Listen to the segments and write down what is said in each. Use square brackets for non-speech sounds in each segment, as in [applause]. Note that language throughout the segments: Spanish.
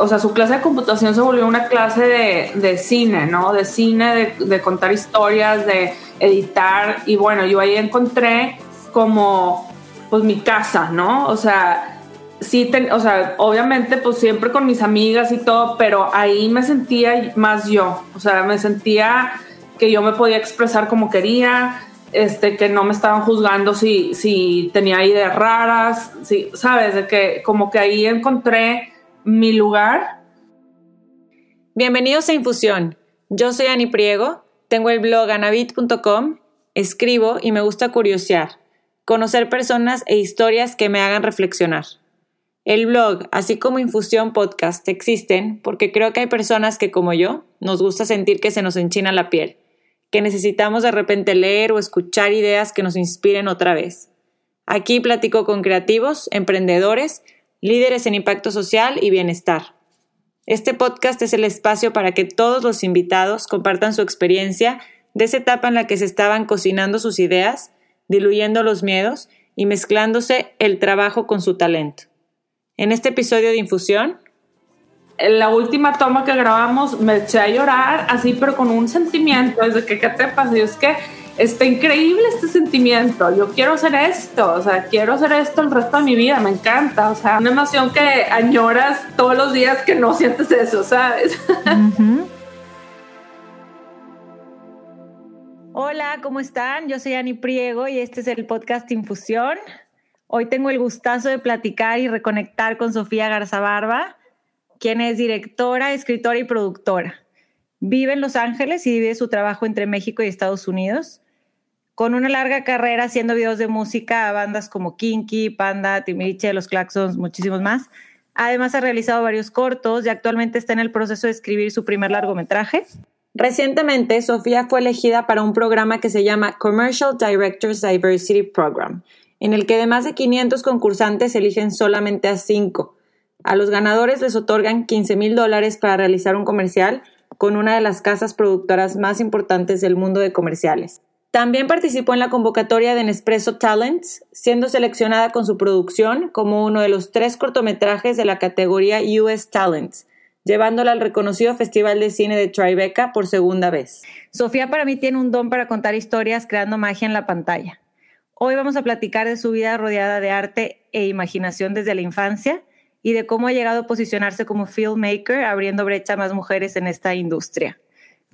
o sea, su clase de computación se volvió una clase de, de cine, ¿no? De cine, de, de, contar historias, de editar. Y bueno, yo ahí encontré como, pues, mi casa, ¿no? O sea, sí, o sea, obviamente, pues siempre con mis amigas y todo, pero ahí me sentía más yo. O sea, me sentía que yo me podía expresar como quería, este, que no me estaban juzgando si, si tenía ideas raras, si, ¿sabes? De que como que ahí encontré mi lugar. Bienvenidos a Infusión. Yo soy Ani Priego, tengo el blog anabit.com, escribo y me gusta curiosear, conocer personas e historias que me hagan reflexionar. El blog, así como Infusión Podcast, existen porque creo que hay personas que, como yo, nos gusta sentir que se nos enchina la piel que necesitamos de repente leer o escuchar ideas que nos inspiren otra vez. Aquí platico con creativos, emprendedores, líderes en impacto social y bienestar. Este podcast es el espacio para que todos los invitados compartan su experiencia de esa etapa en la que se estaban cocinando sus ideas, diluyendo los miedos y mezclándose el trabajo con su talento. En este episodio de Infusión la última toma que grabamos me eché a llorar así, pero con un sentimiento, desde que, ¿qué te pasa? Es que está increíble este sentimiento, yo quiero hacer esto, o sea, quiero hacer esto el resto de mi vida, me encanta, o sea, una emoción que añoras todos los días que no sientes eso, ¿sabes? Hola, ¿cómo están? Yo soy Ani Priego y este es el podcast Infusión. Hoy tengo el gustazo de platicar y reconectar con Sofía Garza Barba quien es directora, escritora y productora. Vive en Los Ángeles y vive su trabajo entre México y Estados Unidos. Con una larga carrera haciendo videos de música a bandas como Kinky, Panda, Timiriche, Los Claxons, muchísimos más. Además ha realizado varios cortos y actualmente está en el proceso de escribir su primer largometraje. Recientemente, Sofía fue elegida para un programa que se llama Commercial Directors Diversity Program, en el que de más de 500 concursantes eligen solamente a 5 a los ganadores les otorgan 15 mil dólares para realizar un comercial con una de las casas productoras más importantes del mundo de comerciales. También participó en la convocatoria de Nespresso Talents, siendo seleccionada con su producción como uno de los tres cortometrajes de la categoría US Talents, llevándola al reconocido Festival de Cine de Tribeca por segunda vez. Sofía para mí tiene un don para contar historias creando magia en la pantalla. Hoy vamos a platicar de su vida rodeada de arte e imaginación desde la infancia y de cómo ha llegado a posicionarse como filmmaker, abriendo brecha a más mujeres en esta industria.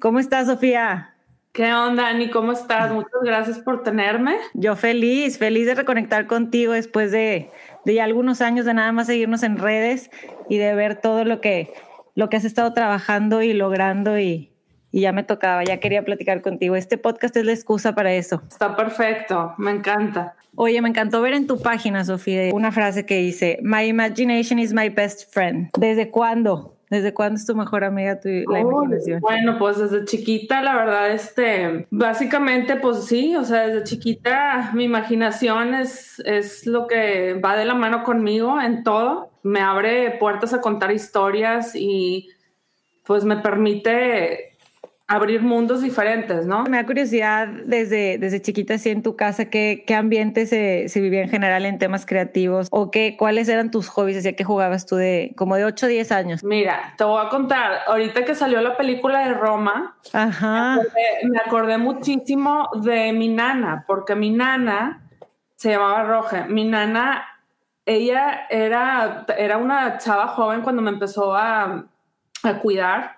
¿Cómo estás, Sofía? ¿Qué onda, Ani? ¿Cómo estás? Muchas gracias por tenerme. Yo feliz, feliz de reconectar contigo después de, de ya algunos años de nada más seguirnos en redes y de ver todo lo que, lo que has estado trabajando y logrando y, y ya me tocaba, ya quería platicar contigo. Este podcast es la excusa para eso. Está perfecto, me encanta. Oye, me encantó ver en tu página, Sofía, una frase que dice, My imagination is my best friend. ¿Desde cuándo? ¿Desde cuándo es tu mejor amiga tu, la imaginación? Bueno, pues desde chiquita, la verdad, este, básicamente, pues sí, o sea, desde chiquita mi imaginación es, es lo que va de la mano conmigo en todo. Me abre puertas a contar historias y pues me permite abrir mundos diferentes, ¿no? Me da curiosidad desde, desde chiquita, así en tu casa, ¿qué, qué ambiente se, se, vivía en general en temas creativos? ¿O qué, cuáles eran tus hobbies? Decía que jugabas tú de como de 8 o 10 años. Mira, te voy a contar, ahorita que salió la película de Roma, Ajá. Me, acordé, me acordé muchísimo de mi nana, porque mi nana se llamaba Roja. Mi nana, ella era, era una chava joven cuando me empezó a, a cuidar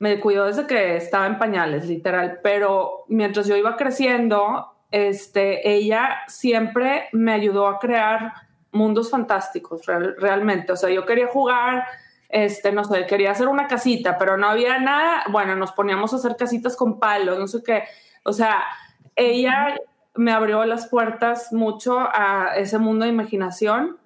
me cuidó desde que estaba en pañales, literal, pero mientras yo iba creciendo, este, ella siempre me ayudó a crear mundos fantásticos, real, realmente. O sea, yo quería jugar, este, no sé, quería hacer una casita, pero no había nada. Bueno, nos poníamos a hacer casitas con palos, no sé qué. O sea, ella me abrió las puertas mucho a ese mundo de imaginación,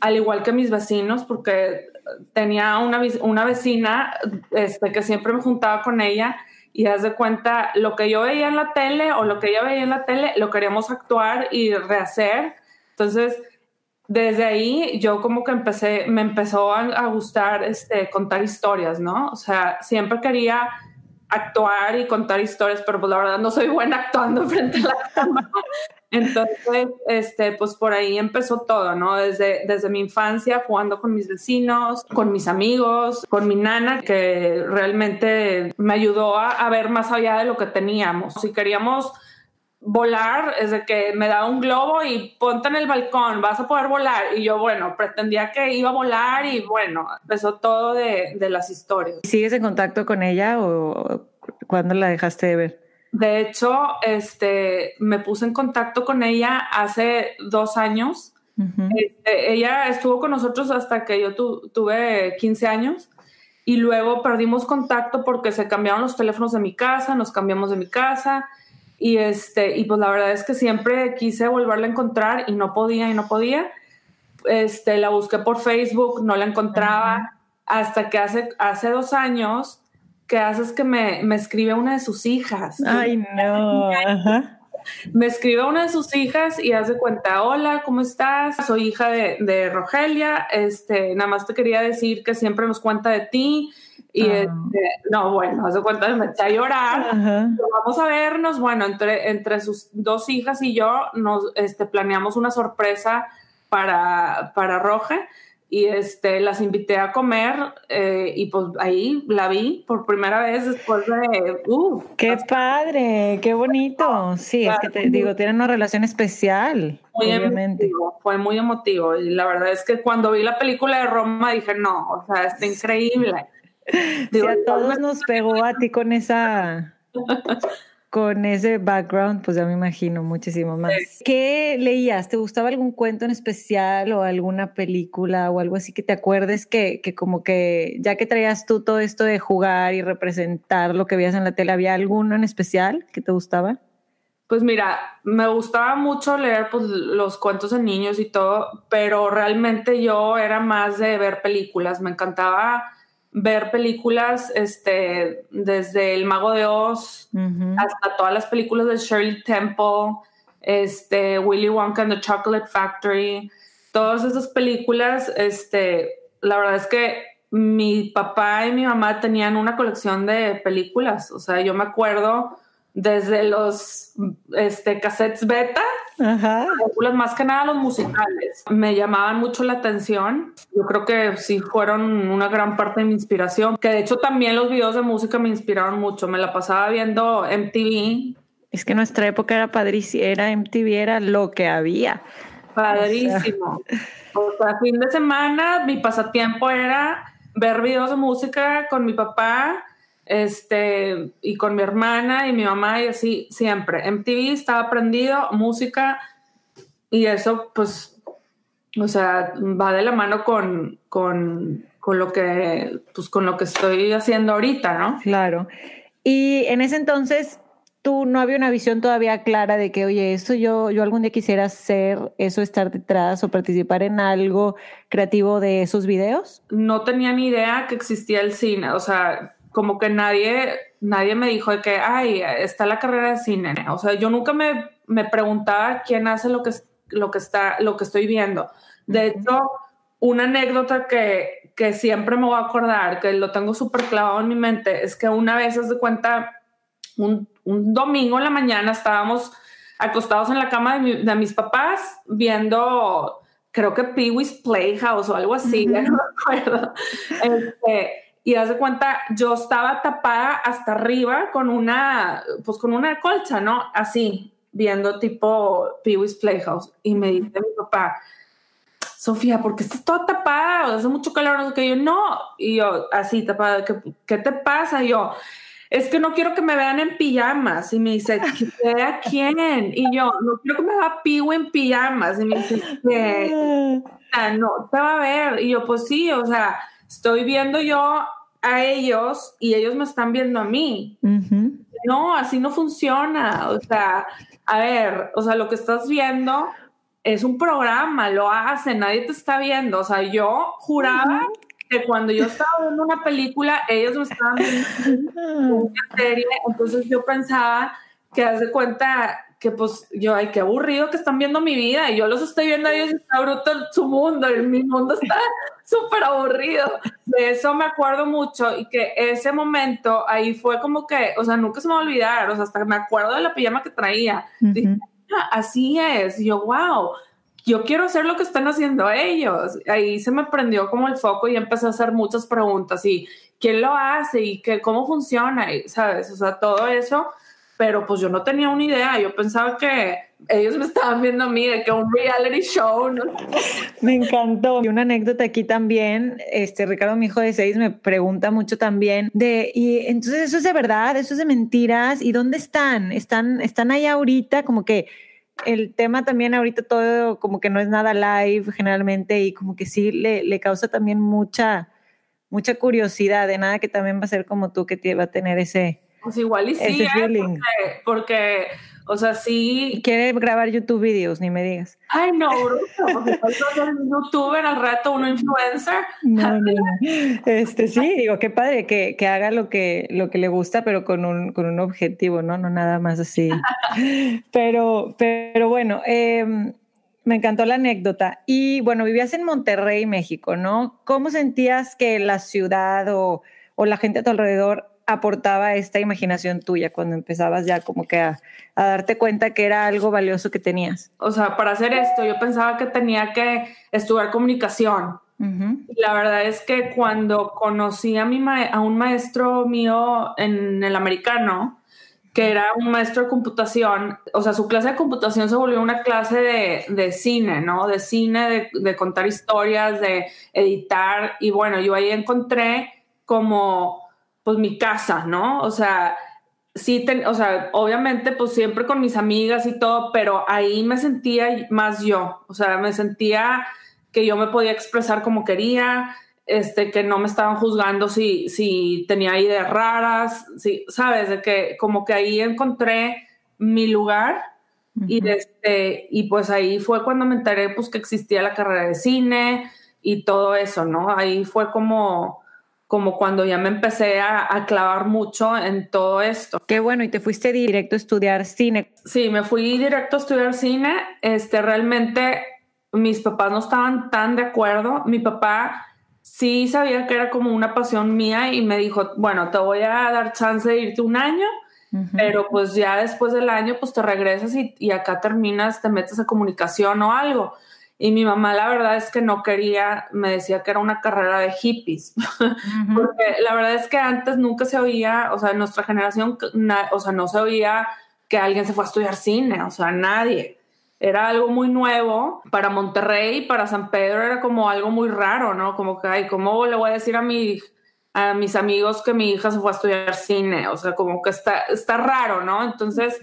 al igual que mis vecinos, porque tenía una, una vecina este, que siempre me juntaba con ella y haz de cuenta, lo que yo veía en la tele o lo que ella veía en la tele, lo queríamos actuar y rehacer. Entonces, desde ahí yo como que empecé, me empezó a, a, gustar este, contar historias, ¿no? O sea, siempre quería actuar y contar historias, pero pues la verdad no soy buena [laughs] actuando frente a la [laughs] cámara. Entonces, este, pues por ahí empezó todo, ¿no? Desde, desde mi infancia, jugando con mis vecinos, con mis amigos, con mi nana, que realmente me ayudó a, ver más allá de lo que teníamos. Si queríamos volar es de que me daba un globo y ponte en el balcón, vas a poder volar. Y yo, bueno, pretendía que iba a volar y bueno, empezó todo de, de las historias. ¿Sigues en contacto con ella o cuándo la dejaste de ver? De hecho, este, me puse en contacto con ella hace dos años. este, ella estuvo con nosotros hasta que yo tu, tuve 15 años y luego perdimos contacto porque se cambiaron los teléfonos de mi casa, nos cambiamos de mi casa y este y pues la verdad es que siempre quise volverla a encontrar y no podía y no podía. Este, la busqué por Facebook, no la encontraba hasta que hace hace dos años que haces que me, me escribe una de sus hijas. Ay, no. Me escribe una de sus hijas y hace cuenta, hola, ¿cómo estás? Soy hija de, de, Rogelia, este, nada más te quería decir que siempre nos cuenta de ti. Y este, no, bueno, hace cuenta, me eché a llorar. Vamos a vernos. Bueno, entre, entre sus dos hijas y yo nos este, planeamos una sorpresa para, para Roge y este, las invité a comer eh, y pues ahí la vi por primera vez después de... Uh, ¡Qué padre! ¡Qué bonito! Sí, es que te digo, tienen una relación especial. Muy obviamente. Emotivo, fue muy emotivo y la verdad es que cuando vi la película de Roma dije, no, o sea, está increíble. Sí, a todos nos pegó a ti con esa [laughs] con ese background, pues ya me imagino muchísimo más. ¿Qué leías? ¿Te gustaba algún cuento en especial o alguna película o algo así que te acuerdes que, que como que ya que traías tú todo esto de jugar y representar lo que veías en la tele, ¿había alguno en especial que te gustaba? Pues mira, me gustaba mucho leer pues, los cuentos de niños y todo, pero realmente yo era más de ver películas. Me encantaba ver películas este, desde El Mago de Oz hasta todas las películas de Shirley Temple, este, Willy Wonka and the Chocolate Factory, todas esas películas, este, la verdad es que mi papá y mi mamá tenían una colección de películas, o sea, yo me acuerdo desde los este, cassettes beta, Ajá. más que nada los musicales. Me llamaban mucho la atención. Yo creo que sí fueron una gran parte de mi inspiración, que de hecho también los videos de música me inspiraron mucho. Me la pasaba viendo MTV. Es que nuestra época era padrísima, era MTV, era lo que había. Padrísimo. O sea, fin de semana mi pasatiempo era ver videos de música con mi papá este, y con mi hermana y mi mamá y así siempre. MTV estaba prendido, música y eso pues, o sea, va de la mano con, con, con lo que, pues con lo que estoy haciendo ahorita, ¿no? Claro. Y en ese entonces, tú no había una visión todavía clara de que, oye, eso yo, yo algún día quisiera hacer, eso estar detrás o participar en algo creativo de esos videos? No tenía ni idea que existía el cine, o sea, como que nadie, nadie me dijo de que, ay, está la carrera de cine. O sea, yo nunca me, me preguntaba quién hace lo que, lo, que está, lo que estoy viendo. De hecho, una anécdota que, que siempre me voy a acordar, que lo tengo súper clavado en mi mente, es que una vez, de cuenta, un, un, domingo en la mañana estábamos acostados en la cama de, de mis papás viendo, creo que Pee Wee's Playhouse o algo así, no me acuerdo. [laughs] Este, y haz de cuenta, yo estaba tapada hasta arriba con una, pues con una colcha, ¿no? Así, viendo tipo Pee Wee's Playhouse. Y me dice mi papá, Sofía, ¿por qué estás toda tapada? Hace mucho calor, no sé qué. yo, no. Y yo, así, tapada, ¿qué, ¿qué, te pasa? Y yo, es que no quiero que me vean en pijamas. Y me dice, ¿qué quién? Y yo, no quiero que me vea Piu en pijamas. Y me dice, ¿qué? [laughs] no, te va a ver. Y yo, pues sí, o sea, estoy viendo yo a ellos y ellos me están viendo a mí. No, así no funciona. O sea, a ver, o sea, lo que estás viendo es un programa, lo hacen, nadie te está viendo. O sea, yo juraba que cuando yo estaba viendo una película, ellos me estaban viendo una serie. Entonces yo pensaba que haz de cuenta que pues yo, ay, qué aburrido que están viendo mi vida y yo los estoy viendo a ellos y está bruto su mundo y mi mundo está súper aburrido. De eso me acuerdo mucho y que ese momento ahí fue como que, o sea, nunca se me va a olvidar, o sea, hasta me acuerdo de la pijama que traía. Dije, así es. Y yo, wow, yo quiero hacer lo que están haciendo ellos. Ahí se me prendió como el foco y empecé a hacer muchas preguntas y quién lo hace y que, cómo funciona, y, ¿sabes? O sea, todo eso pero pues yo no tenía una idea, yo pensaba que ellos me estaban viendo a mí de que un reality show. Me encantó. Y una anécdota aquí también, este Ricardo, mi hijo de seis, me pregunta mucho también de, y entonces eso es de verdad, eso es de mentiras, ¿y dónde están? ¿Están, están ahí ahorita? Como que el tema también ahorita todo como que no es nada live generalmente y como que sí le, le causa también mucha, mucha curiosidad de nada que también va a ser como tú que te va a tener ese pues igual y sí, ¿eh? porque, o sea, sí. Quiere grabar YouTube videos, ni me digas. Ay, no, porque [laughs] ser youtuber al rato, uno influencer. No, no, Este, sí, digo, qué padre que, que, haga lo que, lo que le gusta, pero con un, con un objetivo, ¿no? No nada más así. [laughs] pero, pero bueno, em, me encantó la anécdota. Y bueno, vivías en Monterrey, México, ¿no? ¿Cómo sentías que la ciudad o, o la gente a tu alrededor aportaba esta imaginación tuya cuando empezabas ya como que a, darte cuenta que era algo valioso que tenías? O sea, para hacer esto yo pensaba que tenía que estudiar comunicación. La verdad es que cuando conocí a, mi a un maestro mío en el americano, que era un maestro de computación, o sea, su clase de computación se volvió una clase de, de cine, ¿no? De cine, de, de contar historias, de editar, y bueno, yo ahí encontré como pues mi casa, ¿no? O sea, sí, o sea, obviamente pues siempre con mis amigas y todo, pero ahí me sentía más yo, o sea, me sentía que yo me podía expresar como quería, este, que no me estaban juzgando si, si tenía ideas raras, si, sabes, de que como que ahí encontré mi lugar y, este, y pues ahí fue cuando me enteré pues que existía la carrera de cine y todo eso, ¿no? Ahí fue como como cuando ya me empecé a, clavar mucho en todo esto. Qué bueno, y te fuiste directo a estudiar cine. Sí, me fui directo a estudiar cine. Este, realmente mis papás no estaban tan de acuerdo. Mi papá sí sabía que era como una pasión mía y me dijo, bueno, te voy a dar chance de irte un año, pero pues ya después del año pues te regresas y, y acá terminas, te metes a comunicación o algo. Y mi mamá, la verdad es que no quería, me decía que era una carrera de hippies, [laughs] porque la verdad es que antes nunca se oía, o sea, en nuestra generación, o sea, no se oía que alguien se fue a estudiar cine, o sea, nadie. Era algo muy nuevo para Monterrey, para San Pedro era como algo muy raro, ¿no? Como que, ay, ¿cómo le voy a decir a mi a mis amigos que mi hija se fue a estudiar cine? O sea, como que está, está raro, ¿no? Entonces,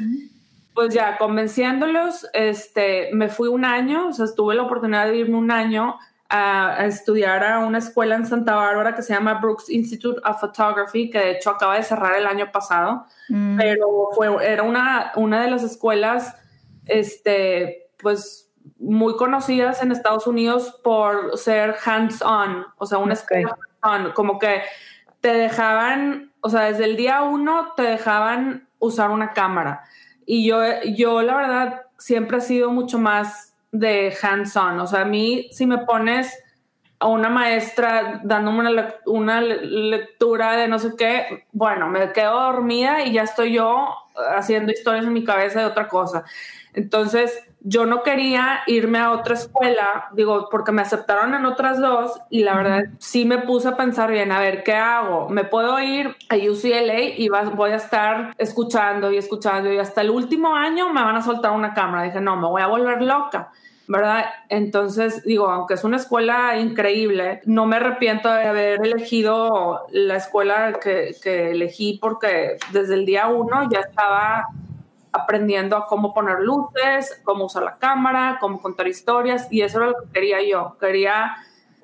pues ya convenciéndolos, este, me fui un año, o sea, tuve la oportunidad de irme un año a, estudiar a una escuela en Santa Bárbara que se llama Brooks Institute of Photography, que de hecho acaba de cerrar el año pasado, mm. pero fue, era una, una de las escuelas, este, pues muy conocidas en Estados Unidos por ser hands-on, o sea, una escuela hands-on, como que te dejaban, o sea, desde el día uno te dejaban usar una cámara y yo, yo la verdad siempre he sido mucho más de hands-on. O sea, a mí si me pones a una maestra dándome una, una lectura de no sé qué, bueno, me quedo dormida y ya estoy yo haciendo historias en mi cabeza de otra cosa. Entonces, yo no quería irme a otra escuela, digo, porque me aceptaron en otras dos y la verdad sí me puse a pensar bien, a ver, ¿qué hago? ¿Me puedo ir a UCLA y voy a estar escuchando y escuchando y hasta el último año me van a soltar una cámara? Dije, no, me voy a volver loca. ¿Verdad? Entonces, digo, aunque es una escuela increíble, no me arrepiento de haber elegido la escuela que, que elegí porque desde el día uno ya estaba aprendiendo a cómo poner luces, cómo usar la cámara, cómo contar historias, y eso era lo que quería yo. Quería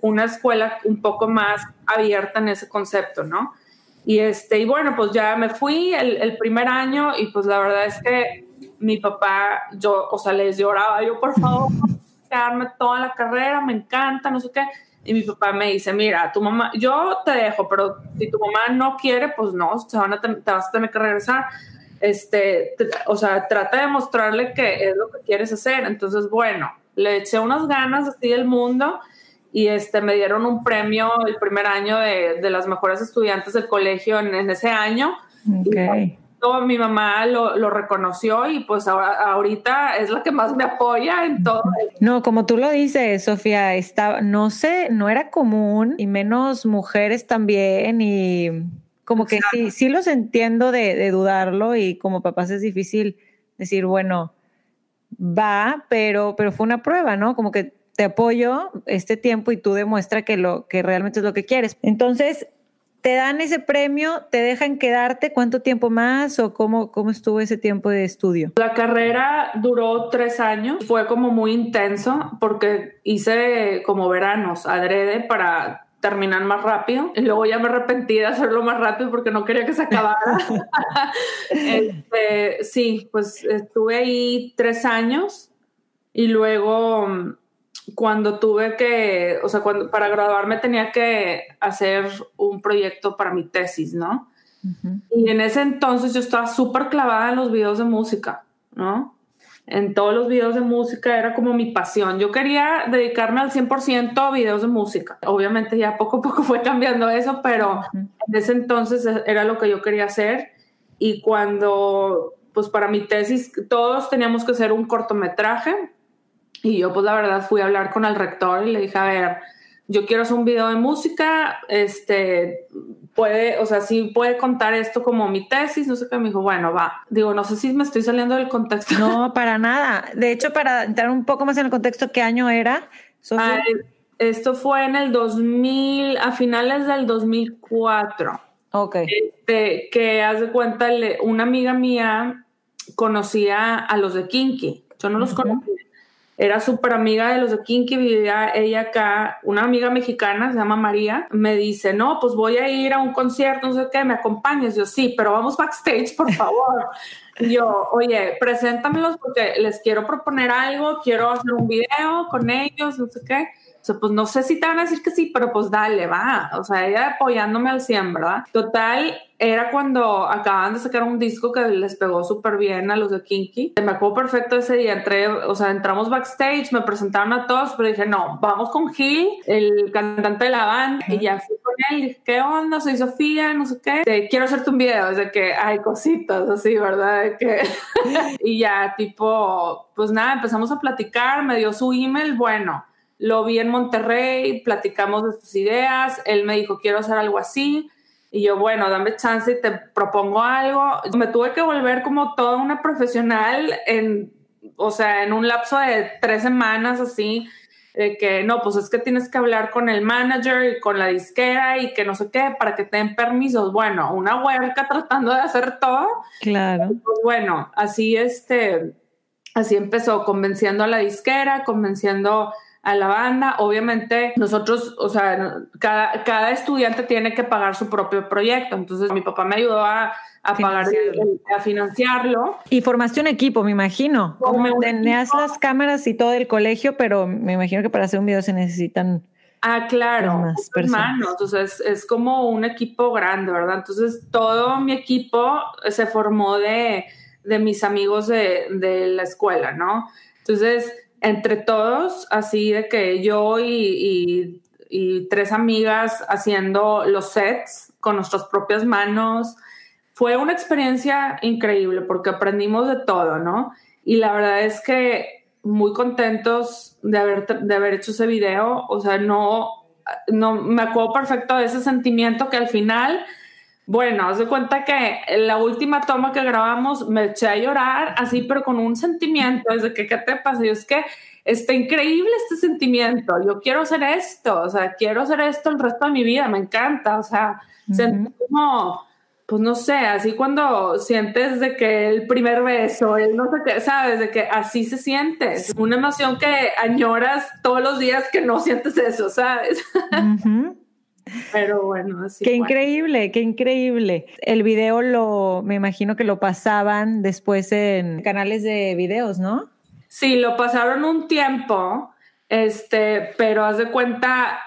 una escuela un poco más abierta en ese concepto, ¿no? Y, este, y bueno, pues ya me fui el, primer año y pues la verdad es que mi papá, yo, o sea, les lloraba, yo por favor, [laughs] quedarme toda la carrera, me encanta, no sé qué. Y mi papá me dice, mira, tu mamá, yo te dejo, pero si tu mamá no quiere, pues no, te, van a te vas a tener que regresar este, o sea, trata de mostrarle que es lo que quieres hacer. Entonces, bueno, le eché unas ganas así del mundo y este, me dieron un premio el primer año de, de las mejores estudiantes del colegio en, ese año. Mi mamá lo, lo, reconoció y pues ahorita es la que más me apoya en todo. No, como tú lo dices, Sofía, estaba, no sé, no era común y menos mujeres también y como que sí, sí los entiendo de, de dudarlo y como papás es difícil decir, bueno, va, pero, pero fue una prueba, ¿no? Como que te apoyo este tiempo y tú demuestra que lo que realmente es lo que quieres. Entonces, te dan ese premio, te dejan quedarte cuánto tiempo más o cómo, cómo estuvo ese tiempo de estudio. La carrera duró tres años, fue como muy intenso porque hice como veranos adrede para terminar más rápido y luego ya me arrepentí de hacerlo más rápido porque no quería que se acabara. [laughs] este, sí, pues estuve ahí tres años y luego cuando tuve que, o sea, cuando para graduarme tenía que hacer un proyecto para mi tesis, ¿no? Y en ese entonces yo estaba súper clavada en los videos de música, ¿no? En todos los videos de música era como mi pasión. Yo quería dedicarme al 100% a videos de música. Obviamente ya poco a poco [laughs] fue cambiando eso, pero en ese entonces era lo que yo quería hacer. Y cuando, pues para mi tesis, todos teníamos que hacer un cortometraje y yo pues la verdad fui a hablar con el rector y le dije, a ver, yo quiero hacer un video de música, este, puede, o sea, sí puede contar esto como mi tesis, no sé qué, me dijo, bueno, va. Digo, no sé si me estoy saliendo del contexto. No, para nada. De hecho, para entrar un poco más en el contexto, ¿qué año era? Ah, esto fue en el 2000, a finales del 2004. Ok. Este, que haz de cuenta, una amiga mía conocía a los de Kinky. Yo no los conocía era súper amiga de los de Kinky, vivía ella acá, una amiga mexicana, se llama María, me dice, no, pues voy a ir a un concierto, no sé qué, ¿me acompañas? Yo, sí, pero vamos backstage, por favor. [laughs] yo, oye, preséntamelos porque les quiero proponer algo, quiero hacer un video con ellos, no sé qué. O sea, pues no sé si te van a decir que sí, pero pues dale, va. O sea, ella apoyándome al 100, ¿verdad? Total, era cuando acaban de sacar un disco que les pegó súper bien a los de Kinky. Me acuerdo perfecto ese día. Entré, o sea, entramos backstage, me presentaron a todos, pero dije, no, vamos con Gil, el cantante de la banda. Y ya fui con él. Dije, ¿qué onda? Soy Sofía, no sé qué. quiero hacerte un video. de que hay cositas así, ¿verdad? De que... [laughs] y ya, tipo, pues nada, empezamos a platicar. Me dio su email. Bueno, lo vi en Monterrey, platicamos de sus ideas. Él me dijo, quiero hacer algo así y yo, bueno, dame chance y te propongo algo. Me tuve que volver como toda una profesional en, o sea, en un lapso de tres semanas así, de que no, pues es que tienes que hablar con el manager y con la disquera y que no sé qué para que te den permisos. Bueno, una huerca [laughs] tratando de hacer todo. Claro. Pues bueno, así este, así empezó, convenciendo a la disquera, convenciendo a la banda. Obviamente nosotros, o sea, cada, cada estudiante tiene que pagar su propio proyecto. Entonces mi papá me ayudó a, a pagar, a financiarlo. Y formaste un equipo, me imagino. Como tenías las cámaras y todo el colegio, pero me imagino que para hacer un video se necesitan... Ah, claro, más hermanos, entonces es como un equipo grande, ¿verdad? Entonces todo mi equipo se formó de, de mis amigos de, de la escuela, ¿no? Entonces entre todos, así de que yo y, tres amigas haciendo los sets con nuestras propias manos. Fue una experiencia increíble porque aprendimos de todo, ¿no? Y la verdad es que muy contentos de haber, de haber hecho ese video. O sea, no, no me acuerdo perfecto de ese sentimiento que al final bueno, haz de cuenta que la última toma que grabamos me eché a llorar así, pero con un sentimiento, desde que, ¿qué te pasa? Y es que está increíble este sentimiento, yo quiero hacer esto, o sea, quiero hacer esto el resto de mi vida, me encanta, o sea, como, pues no sé, así cuando sientes de que el primer beso, el no sé qué, sabes, de que así se siente, es una emoción que añoras todos los días que no sientes eso, ¿sabes? Pero bueno, así. Qué increíble, qué increíble. El video lo, me imagino que lo pasaban después en canales de videos, ¿no? Sí, lo pasaron un tiempo, este, pero haz de cuenta,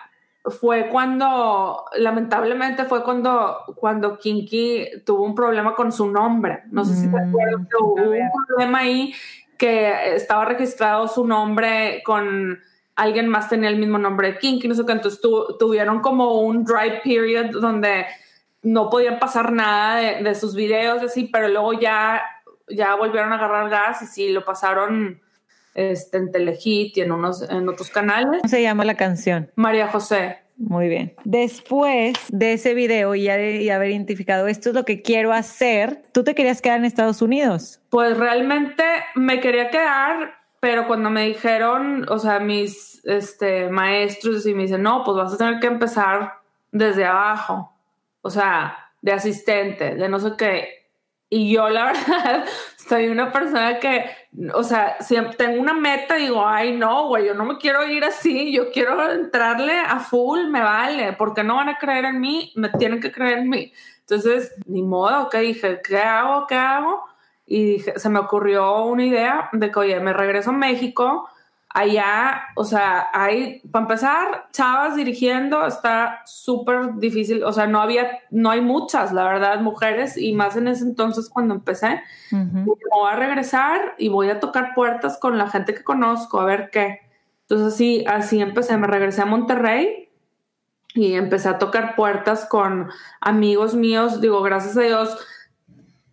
fue cuando, lamentablemente fue cuando, cuando Kinky tuvo un problema con su nombre. No sé si te acuerdas mm, hubo un problema ahí que estaba registrado su nombre con alguien más tenía el mismo nombre de Kinky, no sé qué, entonces tuvieron como un dry period donde no podían pasar nada de, de sus videos, así, pero luego ya, ya volvieron a agarrar gas y sí, lo pasaron este, en Telehit y en, unos, en otros canales. ¿Cómo se llama la canción? María José. Muy bien. Después de ese video y, ya de, y haber identificado esto es lo que quiero hacer, ¿tú te querías quedar en Estados Unidos? Pues realmente me quería quedar, pero cuando me dijeron, o sea, mis este, maestros y me dicen, no, pues vas a tener que empezar desde abajo, o sea, de asistente, de no sé qué. Y yo la [laughs] verdad soy una persona que, o sea, siempre tengo una meta, digo, ay, no, güey, yo no me quiero ir así, yo quiero entrarle a full, me vale, porque no van a creer en mí, me tienen que creer en mí. Entonces, ni modo, que dije, ¿qué hago? ¿Qué hago? Y dije, se me ocurrió una idea de que, oye, me regreso a México, allá, o sea, hay, para empezar, chavas dirigiendo está súper difícil, o sea, no había, no hay muchas, la verdad, mujeres, y más en ese entonces cuando empecé, uh -huh. voy a regresar y voy a tocar puertas con la gente que conozco, a ver qué. Entonces, así, así empecé, me regresé a Monterrey y empecé a tocar puertas con amigos míos, digo, gracias a Dios,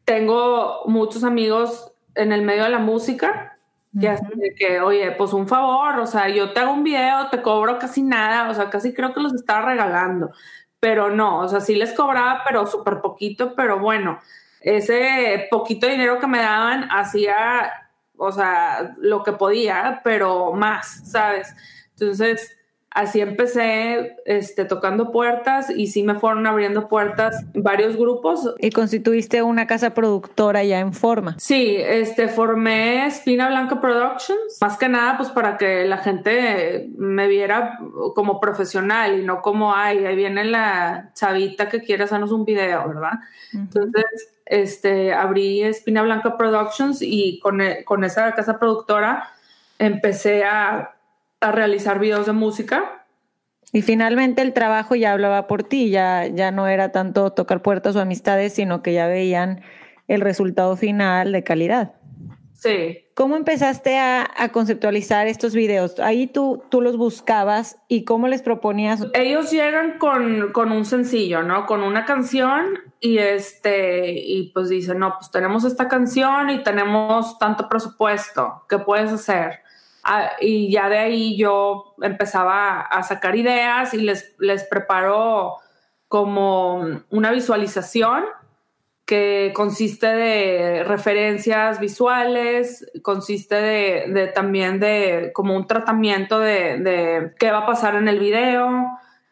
tengo muchos amigos en el medio de la música, que, uh -huh. que, oye, pues un favor, o sea, yo te hago un video, te cobro casi nada, o sea, casi creo que los estaba regalando, pero no, o sea, sí les cobraba, pero súper poquito, pero bueno, ese poquito dinero que me daban hacía, o sea, lo que podía, pero más, ¿sabes? Entonces, así empecé este, tocando puertas y sí me fueron abriendo puertas varios grupos. ¿Y constituiste una casa productora ya en forma? Sí, este, formé Espina Blanca Productions, más que nada pues para que la gente me viera como profesional y no como, ay, ahí viene la chavita que quiere hacernos un video, ¿verdad? Uh -huh. Entonces, este, abrí Espina Blanca Productions y con, con esa casa productora empecé a a realizar videos de música. Y finalmente el trabajo ya hablaba por ti, ya, ya no era tanto tocar puertas o amistades, sino que ya veían el resultado final de calidad. Sí. ¿Cómo empezaste a, a, conceptualizar estos videos? Ahí tú, tú los buscabas y cómo les proponías. Ellos llegan con, con un sencillo, ¿no? Con una canción y este, y pues dicen, no, pues tenemos esta canción y tenemos tanto presupuesto, ¿qué puedes hacer? Ah, y ya de ahí yo empezaba a sacar ideas y les, les preparo como una visualización que consiste de referencias visuales, consiste de, de también de como un tratamiento de, de, qué va a pasar en el video,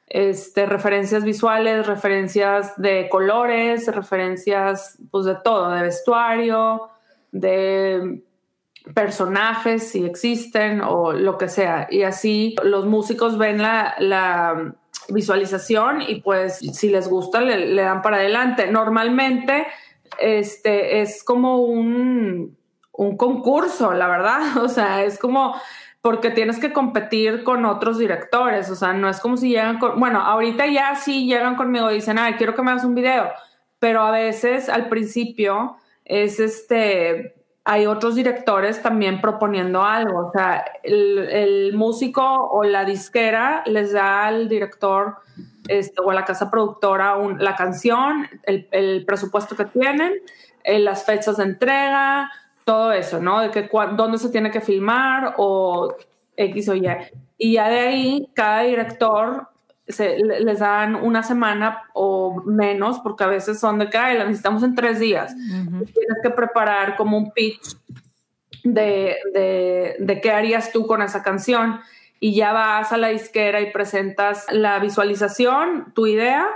este, referencias visuales, referencias de colores, referencias pues de todo, de vestuario, de personajes, si existen o lo que sea. Y así los músicos ven la, la visualización y pues si les gusta le, le, dan para adelante. Normalmente este, es como un, un concurso, la verdad. [laughs] O sea, es como porque tienes que competir con otros directores. O sea, no es como si llegan con, bueno, ahorita ya sí llegan conmigo y dicen, ay, quiero que me hagas un video. Pero a veces al principio es este, hay otros directores también proponiendo algo. O sea, el, el músico o la disquera les da al director este, o a la casa productora un, la canción, el, el, presupuesto que tienen, eh, las fechas de entrega, todo eso, ¿no? De que dónde se tiene que filmar o X o Y. Y ya de ahí, cada director se, les dan una semana o menos, porque a veces son de que la necesitamos en tres días. Uh -huh. Tienes que preparar como un pitch de, de, de, qué harías tú con esa canción. Y ya vas a la disquera y presentas la visualización, tu idea,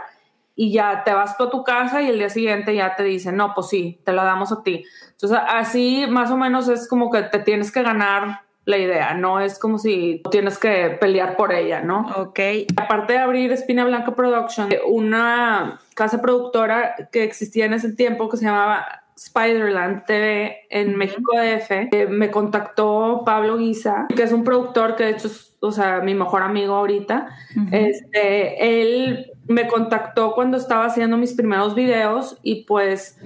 y ya te vas tú a tu casa y el día siguiente ya te dicen, no, pues sí, te la damos a ti. Entonces, así más o menos es como que te tienes que ganar la idea, no es como si tienes que pelear por ella, ¿no? Ok. Aparte de abrir Espina Blanca Production, una casa productora que existía en ese tiempo que se llamaba Spiderland TV en. México DF, eh, me contactó Pablo Guisa, que es un productor que de hecho es, o sea, mi mejor amigo ahorita. Uh -huh. Este, él me contactó cuando estaba haciendo mis primeros videos y pues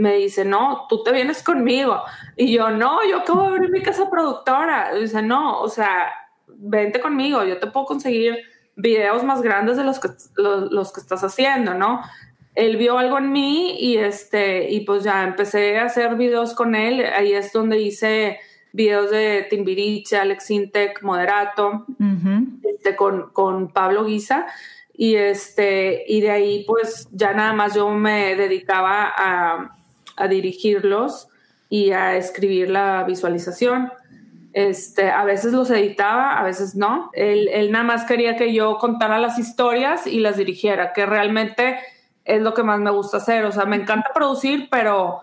me dice, no, tú te vienes conmigo. Y yo, no, yo acabo de abrir mi casa productora. Y dice, no, o sea, vente conmigo, yo te puedo conseguir videos más grandes de los que, los, los que estás haciendo, ¿no? él vio algo en mí y este, y pues ya empecé a hacer videos con él. Ahí es donde hice videos de Timbiriche, Alex Intec, Moderato, este, con, con Pablo Guisa. Y este, y de ahí pues ya nada más yo me dedicaba a, a dirigirlos y a escribir la visualización. Este, a veces los editaba, a veces no. Él, él, nada más quería que yo contara las historias y las dirigiera, que realmente es lo que más me gusta hacer. O sea, me encanta producir, pero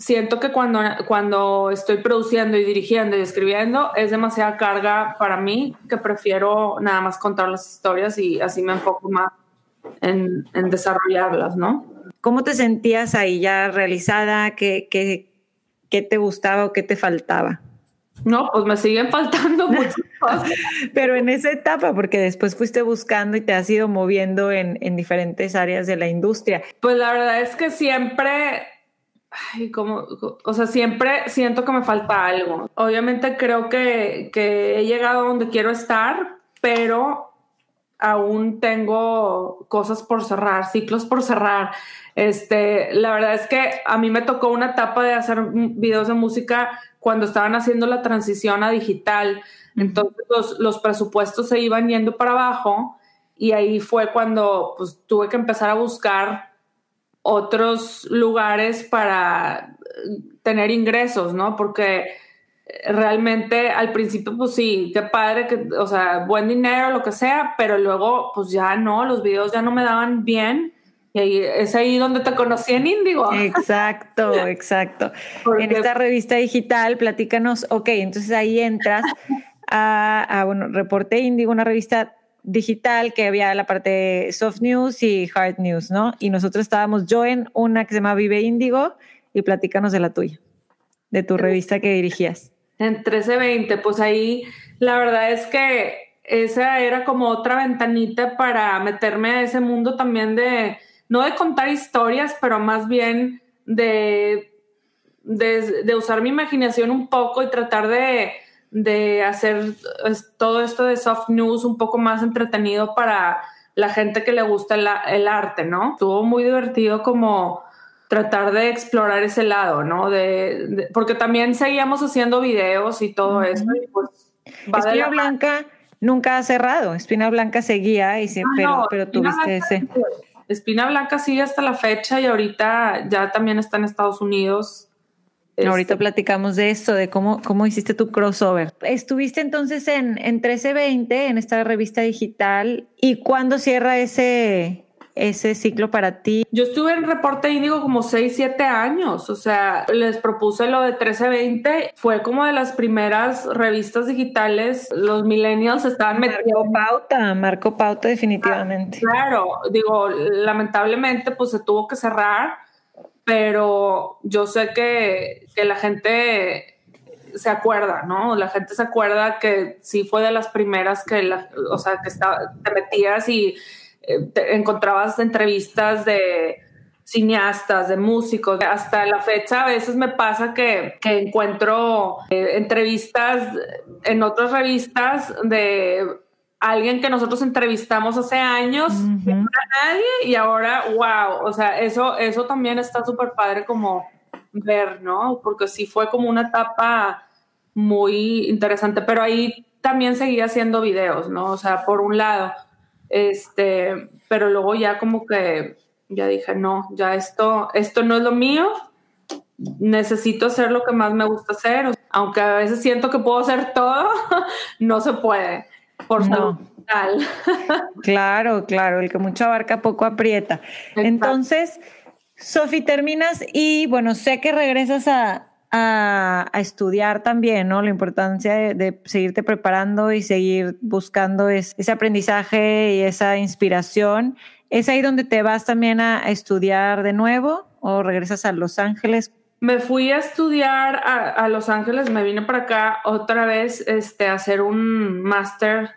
siento que cuando, cuando estoy produciendo y dirigiendo y escribiendo es demasiada carga para mí que prefiero nada más contar las historias y así me enfoco más en, en desarrollarlas, ¿no? ¿Cómo te sentías ahí ya realizada? ¿Qué, qué, qué te gustaba o qué te faltaba? No, pues me siguen faltando [laughs] muchas cosas. Pero en esa etapa, porque después fuiste buscando y te has ido moviendo en, en diferentes áreas de la industria. Pues la verdad es que siempre Ay, como, o sea, siempre siento que me falta algo. Obviamente creo que, que he llegado a donde quiero estar, pero aún tengo cosas por cerrar, ciclos por cerrar. Este, la verdad es que a mí me tocó una etapa de hacer videos de música cuando estaban haciendo la transición a digital. Entonces los, los presupuestos se iban yendo para abajo y ahí fue cuando pues, tuve que empezar a buscar otros lugares para tener ingresos, ¿no? Porque realmente al principio, pues sí, qué padre, que, o sea, buen dinero, lo que sea, pero luego, pues ya no, los videos ya no me daban bien. Y ahí, es ahí donde te conocí en Índigo. Exacto, [laughs] exacto. En esta revista digital, platícanos, ok, entonces ahí entras a, a bueno, Reporte Índigo, una revista digital que había la parte soft news y hard news, ¿no? Y nosotros estábamos yo en una que se llama Vive Índigo y platícanos de la tuya, de tu revista que dirigías. En 1320, pues ahí la verdad es que esa era como otra ventanita para meterme a ese mundo también de, no de contar historias, pero más bien de, de usar mi imaginación un poco y tratar de de hacer todo esto de soft news un poco más entretenido para la gente que le gusta el, arte, ¿no? Estuvo muy divertido como tratar de explorar ese lado, ¿no? De, porque también seguíamos haciendo videos y todo eso. Y pues, Espina Blanca nunca ha cerrado. Espina Blanca seguía y sí, pero, pero tuviste ese. Espina Blanca sigue hasta la fecha y ahorita ya también está en Estados Unidos Ahorita este, platicamos de esto, de cómo, cómo hiciste tu crossover. Estuviste entonces en, en 1320, en esta revista digital, ¿y cuándo cierra ese, ese ciclo para ti? Yo estuve en Reporte Índigo como 6, 7 años, o sea, les propuse lo de 1320, fue como de las primeras revistas digitales, los millennials estaban metiendo. Marco pauta, marco pauta definitivamente. claro, digo, lamentablemente pues se tuvo que cerrar pero yo sé que, que, la gente se acuerda, ¿no? La gente se acuerda que sí fue de las primeras que, la, o sea, que estaba, te metías y eh, te encontrabas entrevistas de cineastas, de músicos. Hasta la fecha a veces me pasa que, que encuentro eh, entrevistas en otras revistas de alguien que nosotros entrevistamos hace años, nadie, y ahora, wow, o sea, eso, eso también está súper padre como ver, ¿no? Porque sí fue como una etapa muy interesante, pero ahí también seguía haciendo videos, ¿no? O sea, por un lado, este, pero luego ya como que ya dije, no, ya esto, esto no es lo mío, necesito hacer lo que más me gusta hacer, aunque a veces siento que puedo hacer todo, [laughs] no se puede por no. [laughs] claro, claro, el que mucho abarca poco aprieta. Entonces, Sofi, terminas y bueno, sé que regresas a, estudiar también, ¿no? La importancia de, seguirte preparando y seguir buscando ese aprendizaje y esa inspiración. ¿Es ahí donde te vas también a, estudiar de nuevo o regresas a Los Ángeles? Me fui a estudiar a, Los Ángeles, me vine para acá otra vez este, a hacer un máster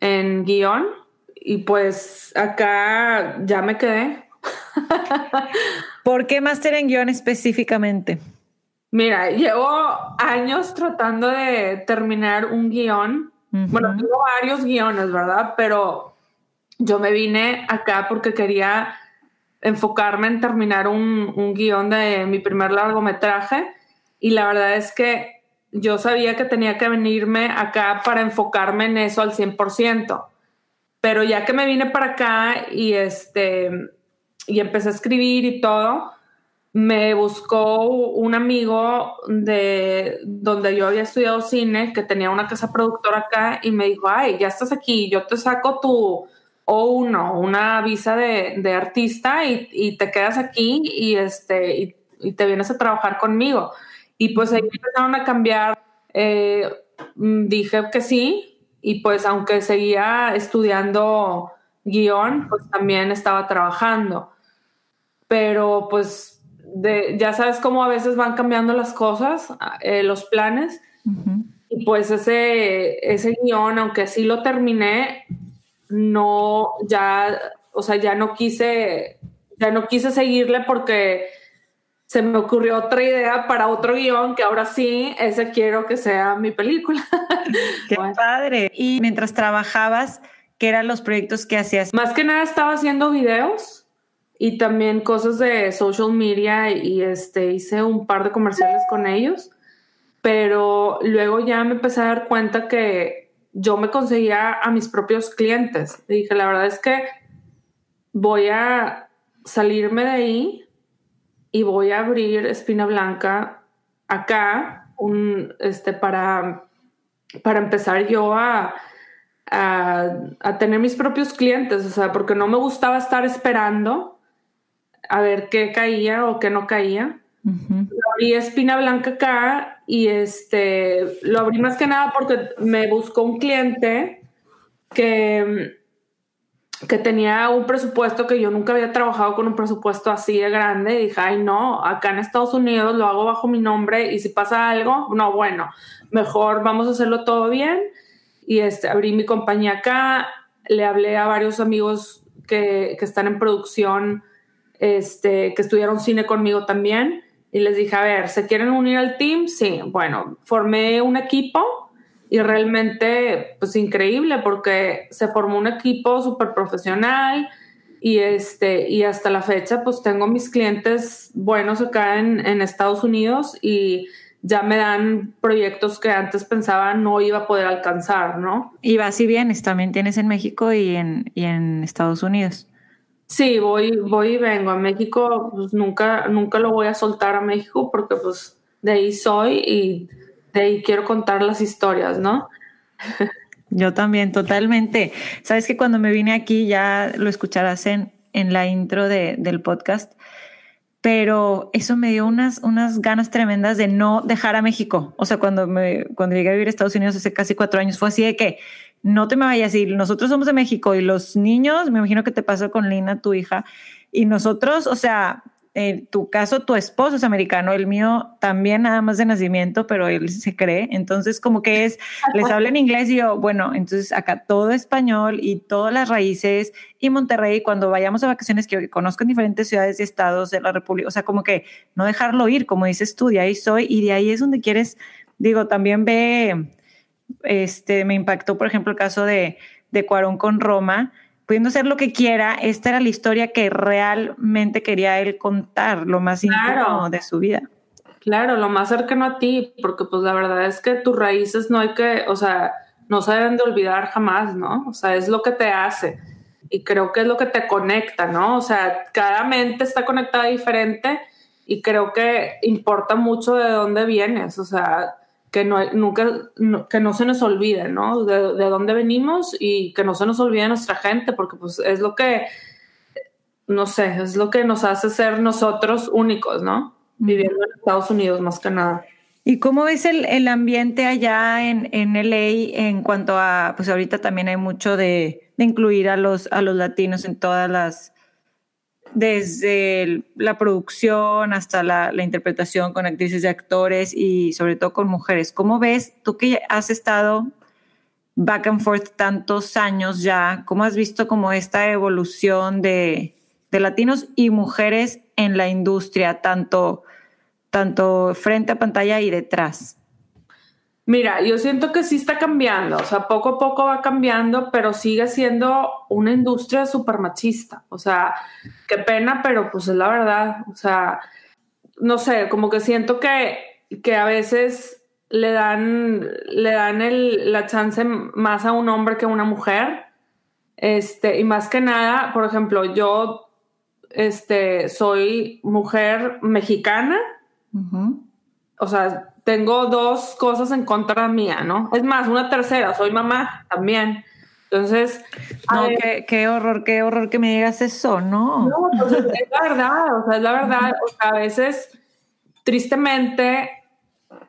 en guion y pues acá ya me quedé. [laughs] ¿Por qué máster en guion específicamente? Mira, llevo años tratando de terminar un guion. Bueno, tengo varios guiones, ¿verdad? Pero yo me vine acá porque quería enfocarme en terminar un, un guion de mi primer largometraje y la verdad es que yo sabía que tenía que venirme acá para enfocarme en eso al 100%. Pero ya que me vine para acá y este y empecé a escribir y todo, me buscó un amigo de donde yo había estudiado cine, que tenía una casa productora acá, y me dijo, ay, ya estás aquí, yo te saco tu O1, una visa de, artista, y, te quedas aquí y, este, y, te vienes a trabajar conmigo. Y pues ahí empezaron a cambiar, eh, dije que sí, y pues aunque seguía estudiando guion, pues también estaba trabajando. Pero pues ya sabes cómo a veces van cambiando las cosas, eh, los planes. Y pues ese, ese guion, aunque sí lo terminé, no, ya, o sea, ya no quise, ya no quise seguirle porque se me ocurrió otra idea para otro guion que ahora sí, ese quiero que sea mi película. [laughs] Qué padre. Y mientras trabajabas, ¿qué eran los proyectos que hacías? Más que nada estaba haciendo videos y también cosas de social media y este hice un par de comerciales con ellos, pero luego ya me empecé a dar cuenta que yo me conseguía a mis propios clientes. Dije, la verdad es que voy a salirme de ahí y voy a abrir Espina Blanca acá un, este, para, para empezar yo a, a, tener mis propios clientes, o sea, porque no me gustaba estar esperando a ver qué caía o qué no caía. Lo abrí espina blanca acá y este lo abrí más que nada porque me buscó un cliente que, que tenía un presupuesto que yo nunca había trabajado con un presupuesto así de grande. Y dije, ay, no, acá en Estados Unidos lo hago bajo mi nombre y si pasa algo, no, bueno, mejor vamos a hacerlo todo bien. Y este, abrí mi compañía acá, le hablé a varios amigos que, que están en producción este, que estudiaron cine conmigo también. Y les dije, a ver, ¿se quieren unir al team? Sí, bueno, formé un equipo y realmente, pues increíble, porque se formó un equipo súper profesional y, este, y hasta la fecha, pues tengo mis clientes buenos acá en, en Estados Unidos y ya me dan proyectos que antes pensaba no iba a poder alcanzar, ¿no? Y vas y vienes, también tienes en México y en, y en Estados Unidos. Sí, voy, voy y vengo. A México, pues nunca, nunca lo voy a soltar a México porque pues de ahí soy y de ahí quiero contar las historias, ¿no? Yo también, totalmente. Sabes que cuando me vine aquí, ya lo escucharás en, en la intro de, del podcast, pero eso me dio unas, unas ganas tremendas de no dejar a México. O sea, cuando, me, cuando llegué a vivir a Estados Unidos hace casi cuatro años, fue así de que no te me vayas y nosotros somos de México y los niños, me imagino que te pasó con Lina, tu hija, y nosotros, o sea, en tu caso, tu esposo es americano, el mío también nada más de nacimiento, pero él se cree. Entonces, como que es, les habla en inglés y yo, bueno, entonces acá todo español y todas las raíces y Monterrey, cuando vayamos a vacaciones, que conozcan diferentes ciudades y estados de la República, o sea, como que no dejarlo ir, como dices tú, de ahí soy y de ahí es donde quieres, digo, también ve este, me impactó, por ejemplo, el caso de, de Cuarón con Roma, pudiendo ser lo que quiera, esta era la historia que realmente quería él contar, lo más íntimo de su vida. Claro, lo más cercano a ti, porque pues la verdad es que tus raíces no hay que, o sea, no se deben de olvidar jamás, ¿no? O sea, es lo que te hace y creo que es lo que te conecta, ¿no? O sea, cada mente está conectada diferente y creo que importa mucho de dónde vienes, o sea, que no, nunca, que no se nos olvide, ¿no? De, dónde venimos y que no se nos olvide nuestra gente, porque pues es lo que, no sé, es lo que nos hace ser nosotros únicos, ¿no? Viviendo en Estados Unidos más que nada. ¿Y cómo ves el, el ambiente allá en, en LA en cuanto a, pues ahorita también hay mucho de, de incluir a los, a los latinos en todas las, desde la producción hasta la, interpretación con actrices y actores y sobre todo con mujeres. ¿Cómo ves, tú que has estado back and forth tantos años ya, cómo has visto como esta evolución de, latinos y mujeres en la industria, tanto, tanto frente a pantalla y detrás? Mira, yo siento que sí está cambiando, o sea, poco a poco va cambiando, pero sigue siendo una industria súper machista. O sea, qué pena, pero pues es la verdad. O sea, no sé, como que siento que, que a veces le dan, le dan el, la chance más a un hombre que a una mujer. Este, y más que nada, por ejemplo, yo este, soy mujer mexicana. O sea, tengo dos cosas en contra mía, ¿no? Es más, una tercera, soy mamá también. Entonces, no, qué, horror, qué horror que me digas eso, ¿no? No, pues es, la verdad, o sea, es la verdad, o sea, a veces, tristemente,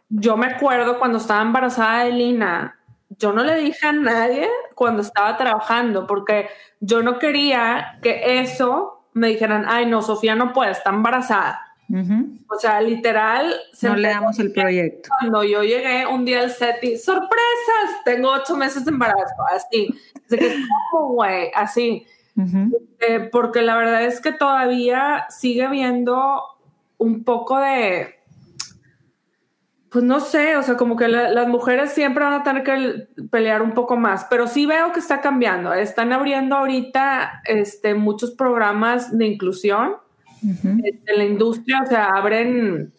yo me acuerdo cuando estaba embarazada de Lina, yo no le dije a nadie cuando estaba trabajando, porque yo no quería que eso me dijeran, ay, no, Sofía no puede, está embarazada. O sea, literal. no le damos el proyecto. Cuando yo llegué un día al set y sorpresas, tengo ocho meses de embarazo, así. Así que, [laughs] ¿cómo, güey? Así. Eh, porque la verdad es que todavía sigue habiendo un poco de. Pues no sé, o sea, como que las mujeres siempre van a tener que pelear un poco más, pero sí veo que está cambiando. Están abriendo ahorita este, muchos programas de inclusión en la industria, o sea, abren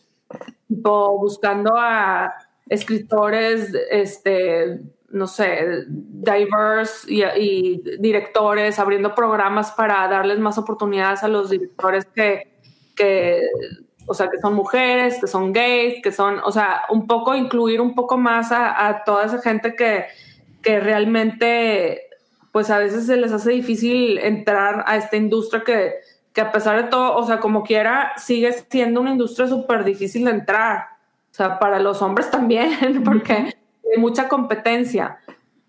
buscando a escritores, este, no sé, diverse y, directores, abriendo programas para darles más oportunidades a los directores que, que, o sea, que son mujeres, que son gays, que son, o sea, un poco incluir un poco más a, a toda esa gente que, que realmente, pues a veces se les hace difícil entrar a esta industria que que a pesar de todo, o sea, como quiera, sigue siendo una industria súper difícil de entrar. O sea, para los hombres también, [laughs] porque hay mucha competencia.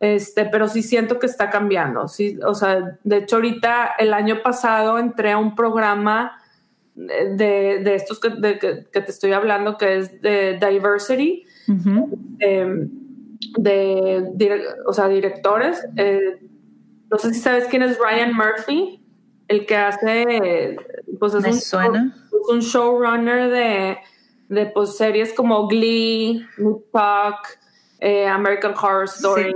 Este, pero sí siento que está cambiando. Sí, o sea, de hecho, ahorita el año pasado entré a un programa de, de estos que, que, te estoy hablando, que es de diversity, em, de, o sea, directores. Eh, no sé si sabes quién es Ryan Murphy el que hace, pues es, un, suena? un, showrunner de, de pues, series como Glee, New Talk, eh, American Horror Story.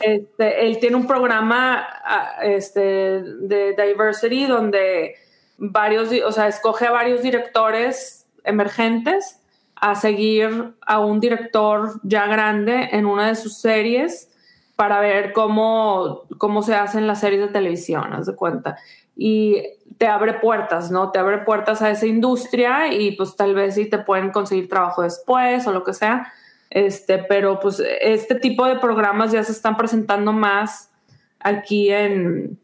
este, él tiene un programa ah, este, de diversity donde varios, o sea, escoge a varios directores emergentes a seguir a un director ya grande en una de sus series para ver cómo, cómo se hacen las series de televisión, haz de cuenta. Y te abre puertas, ¿no? Te abre puertas a esa industria y pues tal vez sí te pueden conseguir trabajo después o lo que sea. Este, pero pues este tipo de programas ya se están presentando más aquí en,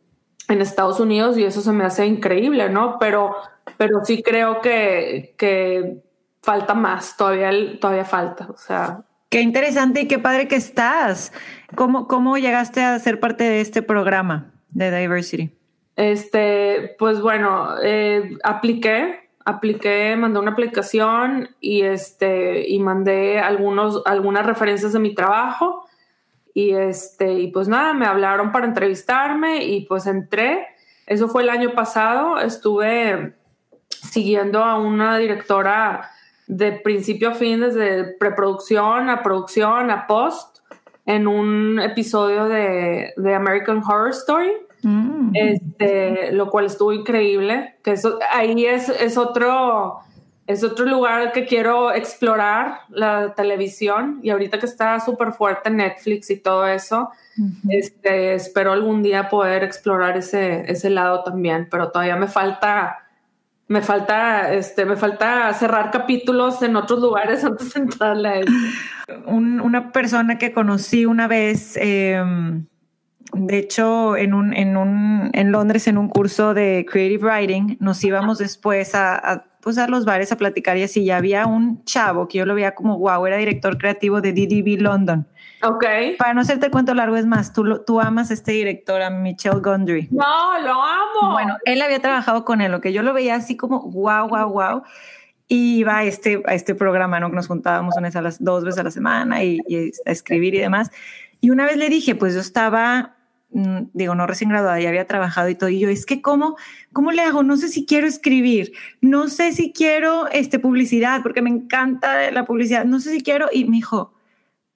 en Estados Unidos y eso se me hace increíble, ¿no? Pero, pero sí creo que, que falta más, todavía, todavía falta, o sea, Qué interesante y qué padre que estás. ¿Cómo, cómo llegaste a ser parte de este programa de Diversity? Este, pues bueno, eh, apliqué, apliqué, mandé una aplicación y este, y mandé algunos, algunas referencias de mi trabajo. Y este, y pues nada, me hablaron para entrevistarme y pues entré. Eso fue el año pasado. Estuve siguiendo a una directora de principio a fin, desde preproducción a producción a post, en un episodio de, de American Horror Story. Mm. Este, lo cual estuvo increíble, que eso ahí es, es otro es otro lugar que quiero explorar la televisión y ahorita que está súper fuerte Netflix y todo eso, este, espero algún día poder explorar ese, ese lado también, pero todavía me falta me falta, este, me falta cerrar capítulos en otros lugares [laughs] antes de entrarle una persona que conocí una vez, em, de hecho, en, un, en, un, en Londres, en un curso de Creative Writing, nos íbamos después a, pues a los bares a platicar y así, ya había un chavo que yo lo veía como, wow, era director creativo de DDB London. Ok. Para no hacerte el cuento largo, es más, tú, tú amas a este director, a Michelle Gondry. No, lo amo. Bueno, él había trabajado con él, lo que yo lo veía así como, wow, wow, wow. Y iba a este, a este programa, ¿no? Que nos juntábamos una vez a las, dos veces a la semana y, y a escribir y demás. Y una vez le dije, pues yo estaba digo, no recién graduada, ya había trabajado y todo, y yo, es que cómo, cómo le hago, no sé si quiero escribir, no sé si quiero este, publicidad, porque me encanta la publicidad, no sé si quiero, y me dijo,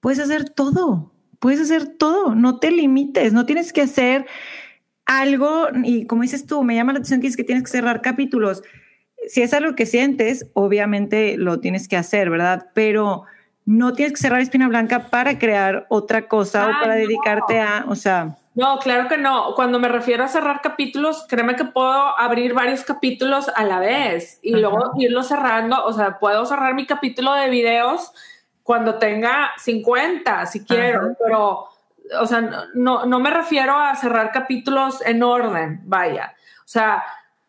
puedes hacer todo, puedes hacer todo, no te limites, no tienes que hacer algo, y como dices tú, me llama la atención que es que tienes que cerrar capítulos. Si es algo que sientes, obviamente lo tienes que hacer, ¿verdad? Pero no tienes que cerrar Espina Blanca para crear otra cosa o para dedicarte a, o sea... No, claro que no. Cuando me refiero a cerrar capítulos, créeme que puedo abrir varios capítulos a la vez y luego irlo cerrando. O sea, puedo cerrar mi capítulo de videos cuando tenga 50, si quiero, pero, o sea, no, no me refiero a cerrar capítulos en orden, vaya. O sea,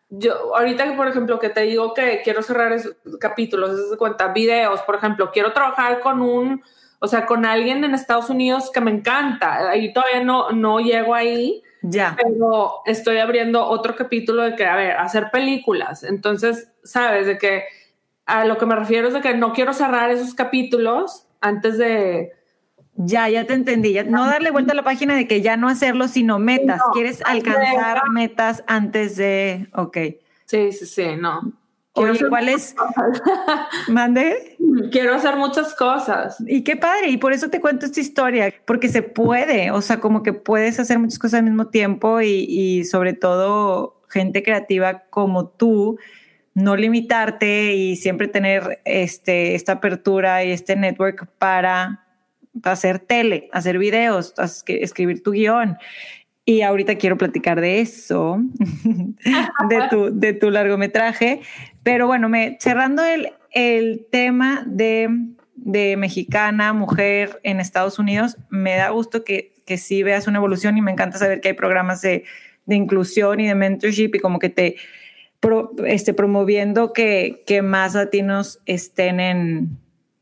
yo ahorita, por ejemplo, que te digo que quiero cerrar esos capítulos, es cuenta, videos, por ejemplo, quiero trabajar con un, o sea, con alguien en Estados Unidos que me encanta. Ahí todavía no, no llego ahí. Ya. Pero estoy abriendo otro capítulo de que, a ver, hacer películas. Entonces, sabes, de que a lo que me refiero es de que no quiero cerrar esos capítulos antes de, ya, ya te entendí. no darle vuelta a la página de que ya no hacerlo, sino metas. ¿Quieres alcanzar metas antes de...? Ok. Sí, sí, sí, no. Oye, ¿cuál es? ¿Mande? [laughs] Quiero hacer muchas cosas. Y qué padre, y por eso te cuento esta historia, porque se puede, o sea, como que puedes hacer muchas cosas al mismo tiempo y, y sobre todo gente creativa como tú, no limitarte y siempre tener este, esta apertura y este network para hacer tele, hacer videos, escribir tu guion. Y ahorita quiero platicar de eso, [laughs] de, tu, de tu largometraje. Pero bueno, me, cerrando el, el tema de, de, mexicana, mujer en Estados Unidos, me da gusto que, que sí veas una evolución y me encanta saber que hay programas de, de inclusión y de mentorship y como que te este, promoviendo que, que más latinos estén en,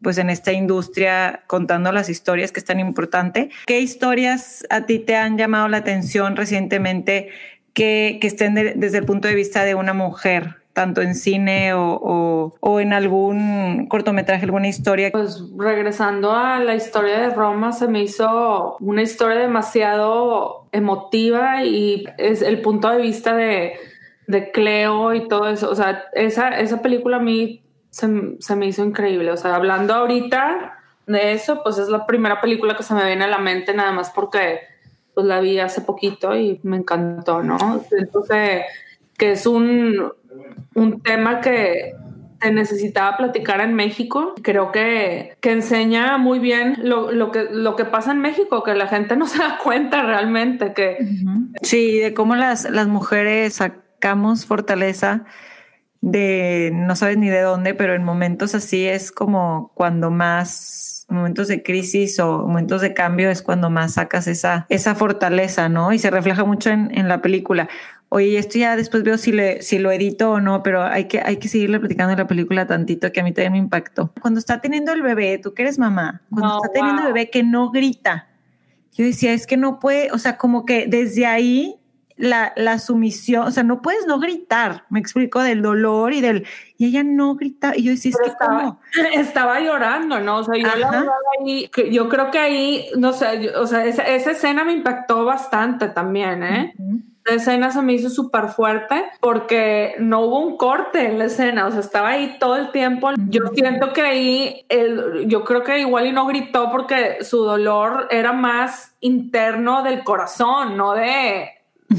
pues en esta industria contando las historias que es tan importante. ¿Qué historias a ti te han llamado la atención recientemente que, que estén desde el punto de vista de una mujer? tanto en cine o, o, en algún cortometraje, alguna historia. Pues regresando a la historia de Roma, se me hizo una historia demasiado emotiva y es el punto de vista de, de Cleo y todo eso. O sea, esa, esa película a mí se, me hizo increíble. O sea, hablando ahorita de eso, pues es la primera película que se me viene a la mente, nada más porque pues la vi hace poquito y me encantó, ¿no? Entonces, que es un, un tema que se necesitaba platicar en México. Creo que, que enseña muy bien lo, lo, que, lo que pasa en México, que la gente [laughs] no se da cuenta realmente que... Sí, de cómo las, las mujeres sacamos fortaleza de no sabes ni de dónde, pero en momentos así es como cuando más momentos de crisis o momentos de cambio es cuando más sacas esa, esa fortaleza, ¿no? Y se refleja mucho en, en la película. Oye, esto ya después veo si, le, si lo edito o no, pero hay que, hay que seguirle platicando en la película tantito que a mí también me impactó. Cuando está teniendo el bebé, tú que eres mamá, cuando está teniendo el bebé que no grita, yo decía, es que no puede, o sea, como que desde ahí la, la, sumisión, o sea, no puedes no gritar, me explico, del dolor y del, y ella no grita, y yo decía, es que estaba, [laughs] estaba llorando, ¿no? O sea, yo, ahí, yo creo que ahí, no sé, o sea, esa, esa, escena me impactó bastante también, ¿eh? La escena se me hizo súper fuerte porque no hubo un corte en la escena, o sea, estaba ahí todo el tiempo. Yo siento que ahí, el, yo creo que igual y no gritó porque su dolor era más interno del corazón, no de,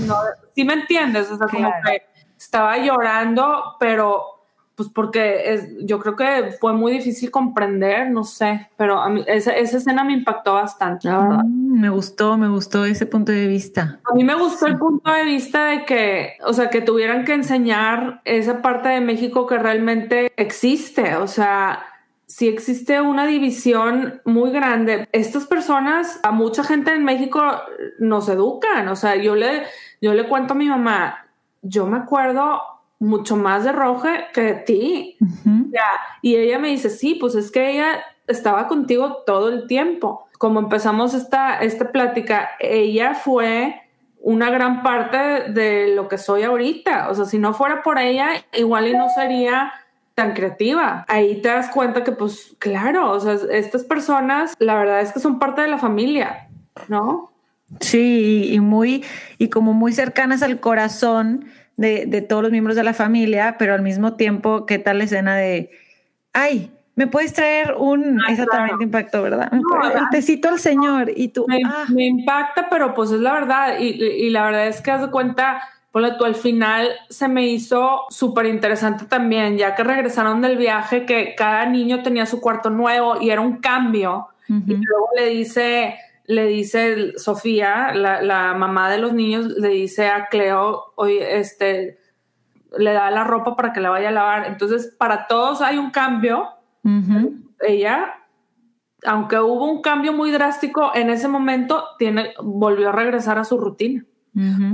no, ¿sí me entiendes? O sea, como que estaba llorando, pero pues porque es, yo creo que fue muy difícil comprender, no sé, pero a mí esa, esa escena me impactó bastante, mm, me gustó, me gustó ese punto de vista. A mí me gustó el punto de vista de que, o sea, que tuvieran que enseñar esa parte de México que realmente existe, o sea, si existe una división muy grande. Estas personas, a mucha gente en México nos educan, o sea, yo le, yo le cuento a mi mamá, yo me acuerdo mucho más de Roge que de ti. ya. Y ella me dice, sí, pues es que ella estaba contigo todo el tiempo. Como empezamos esta, esta plática, ella fue una gran parte de lo que soy ahorita. O sea, si no fuera por ella, igual y no sería tan creativa. Ahí te das cuenta que, pues, claro, o sea, estas personas, la verdad es que son parte de la familia, ¿no? Sí, y muy, y como muy cercanas al corazón de, de todos los miembros de la familia, pero al mismo tiempo, ¿qué tal la escena de, ay, ¿Me puedes traer un ah, exactamente impacto, verdad? el tecito al señor y tú. Ah. Me, impacta, pero pues es la verdad. Y, y la verdad es que haz de cuenta, ponle tú, al final se me hizo súper interesante también, ya que regresaron del viaje, que cada niño tenía su cuarto nuevo y era un cambio. Y luego le dice, le dice Sofía, la, la, mamá de los niños, le dice a Cleo, oye, este, le da la ropa para que la vaya a lavar. Entonces, para todos hay un cambio ella, aunque hubo un cambio muy drástico en ese momento, tiene, volvió a regresar a su rutina.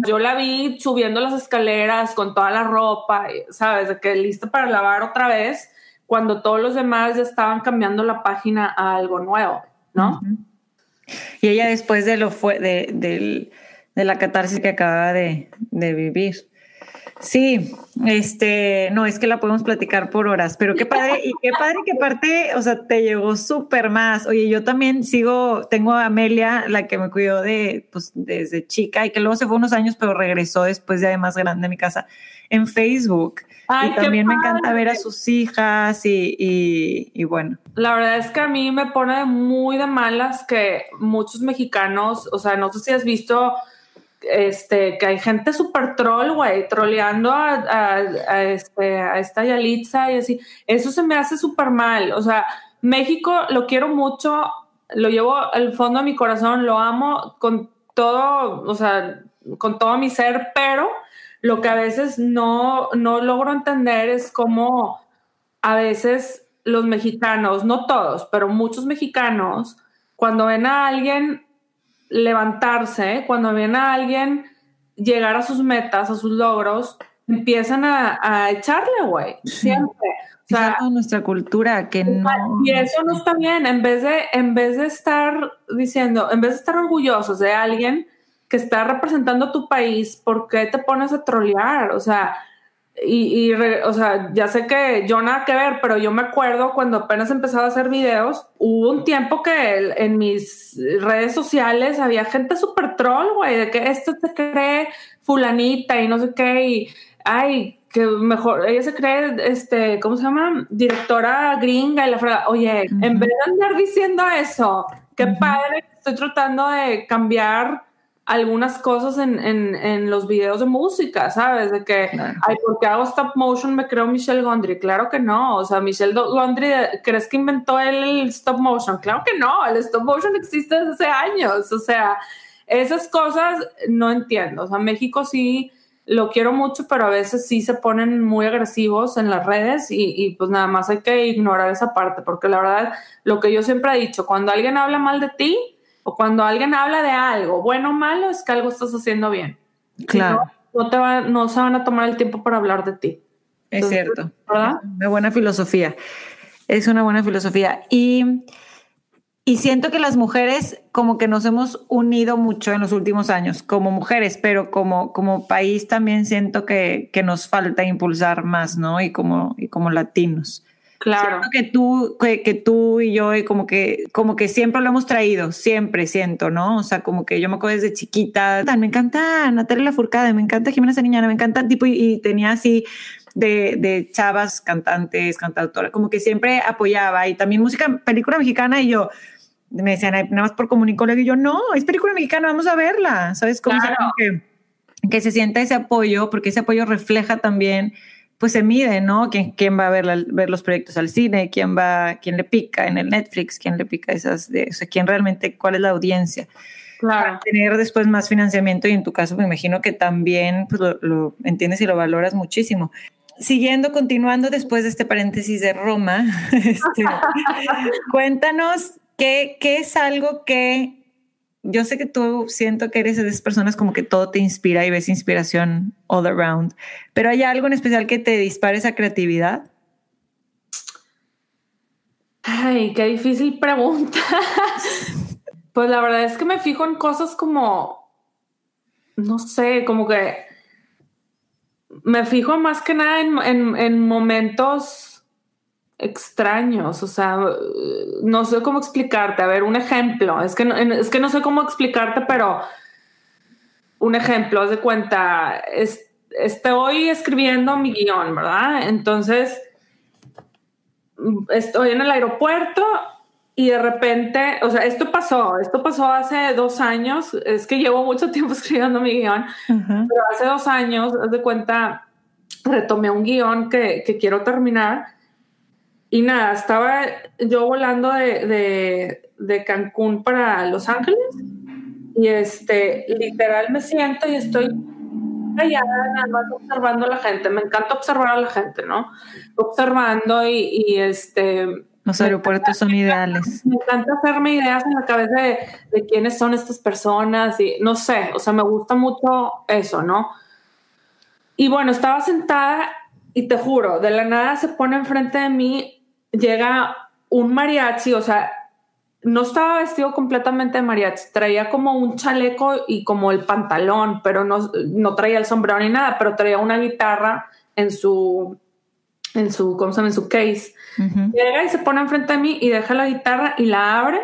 Yo la vi subiendo las escaleras con toda la ropa, ¿sabes? De que lista para lavar otra vez, cuando todos los demás ya estaban cambiando la página a algo nuevo, ¿no? Y ella después de lo fue de, la catarsis que acaba de, de vivir. Sí, este, no, es que la podemos platicar por horas, pero qué padre, y qué padre que parte, o sea, te llegó súper más. Oye, yo también sigo, tengo a Amelia, la que me cuidó de, pues, desde chica y que luego se fue unos años, pero regresó después de más grande a mi casa en Facebook. y también me encanta ver a sus hijas y, y, y, bueno. La verdad es que a mí me pone muy de malas que muchos mexicanos, o sea, no sé si has visto este, que hay gente súper troll, güey, troleando a, este, a esta Yalitza y así. Eso se me hace súper mal. O sea, México lo quiero mucho, lo llevo al fondo de mi corazón, lo amo con todo, o sea, con todo mi ser, pero lo que a veces no, no logro entender es cómo a veces los mexicanos, no todos, pero muchos mexicanos, cuando ven a alguien levantarse, cuando viene a alguien llegar a sus metas, a sus logros, empiezan a, echarle, güey, siempre. O sea, nuestra cultura que no. Y eso no está bien. En vez de, en vez de estar diciendo, en vez de estar orgullosos de alguien que está representando tu país, ¿por qué te pones a trolear? O sea, y, o sea, ya sé que yo nada que ver, pero yo me acuerdo cuando apenas empezaba a hacer videos, hubo un tiempo que en mis redes sociales había gente súper troll, güey, de que esto se cree fulanita y no sé qué, y ay, que mejor, ella se cree, este, ¿cómo se llama? Directora gringa y la frase, oye, en vez de andar diciendo eso, qué padre, estoy tratando de cambiar algunas cosas en, en, en, los videos de música, ¿sabes? De que, ay, porque hago stop motion me creo Michelle Gondry. Claro que no. O sea, Michelle Gondry, ¿crees que inventó el stop motion? Claro que no. El stop motion existe desde hace años. O sea, esas cosas no entiendo. O sea, México sí lo quiero mucho, pero a veces sí se ponen muy agresivos en las redes y, y pues nada más hay que ignorar esa parte, porque la verdad, lo que yo siempre he dicho, cuando alguien habla mal de ti, o cuando alguien habla de algo, bueno o malo, es que algo estás haciendo bien. Claro. no, te va, no se van a tomar el tiempo para hablar de ti. Es cierto. ¿verdad? Una buena filosofía. Es una buena filosofía. Y, y siento que las mujeres como que nos hemos unido mucho en los últimos años, como mujeres, pero como, como país también siento que, que nos falta impulsar más, ¿no? Y como, y como latinos. Claro. Siento que tú, que, tú y yo, como que, como que siempre lo hemos traído, siempre siento, ¿no? O sea, como que yo me acuerdo desde chiquita, me encanta Natalia Lafourcade, me encanta Jimena Sariñana, me encanta, tipo, y, tenía así de, de, chavas cantantes, cantautoras, como que siempre apoyaba, y también música, película mexicana, y yo, me decían, nada más por comunicólogo, y yo, no, es película mexicana, vamos a verla, ¿sabes? cómo que, que se sienta ese apoyo, porque ese apoyo refleja también pues se mide, ¿no? ¿Quién, quién va a ver, ver, los proyectos al cine? ¿Quién va, quién le pica en el Netflix? ¿Quién le pica esas de, o sea, quién realmente, cuál es la audiencia? Claro. Para tener después más financiamiento y en tu caso me imagino que también pues, lo, entiendes y lo valoras muchísimo. Siguiendo, continuando después de este paréntesis de Roma, [laughs] este, [laughs] cuéntanos qué, qué es algo que yo sé que tú siento que eres de esas personas como que todo te inspira y ves inspiración all around, pero ¿hay algo en especial que te dispare esa creatividad? Ay, qué difícil pregunta. [laughs] pues la verdad es que me fijo en cosas como, no sé, como que me fijo más que nada en, en momentos extraños, o sea, no sé cómo explicarte. A ver, un ejemplo, es que no, es que no sé cómo explicarte, pero un ejemplo, haz de cuenta, estoy escribiendo mi guion, ¿verdad? Entonces, estoy en el aeropuerto y de repente, o sea, esto pasó, esto pasó hace dos años, es que llevo mucho [laughs] tiempo escribiendo mi guion, pero hace dos años, haz de cuenta, retomé un guion que, que quiero terminar y nada, estaba yo volando de, de, de Cancún para Los Ángeles y este, literal me siento y estoy callada, nada más observando a la gente. Me encanta observar a la gente, ¿no? Observando y, y este. Los aeropuertos son ideales. Me encanta hacerme ideas en la cabeza de, de, quiénes son estas personas y no sé, o sea, me gusta mucho eso, ¿no? Y bueno, estaba sentada y te juro, de la nada se pone enfrente de mí, llega un mariachi, o sea, no estaba vestido completamente de mariachi, traía como un chaleco y como el pantalón, pero no, no traía el sombrero ni nada, pero traía una guitarra en su, en su, ¿cómo se llama? En su case. Llega y se pone enfrente de mí y deja la guitarra y la abre,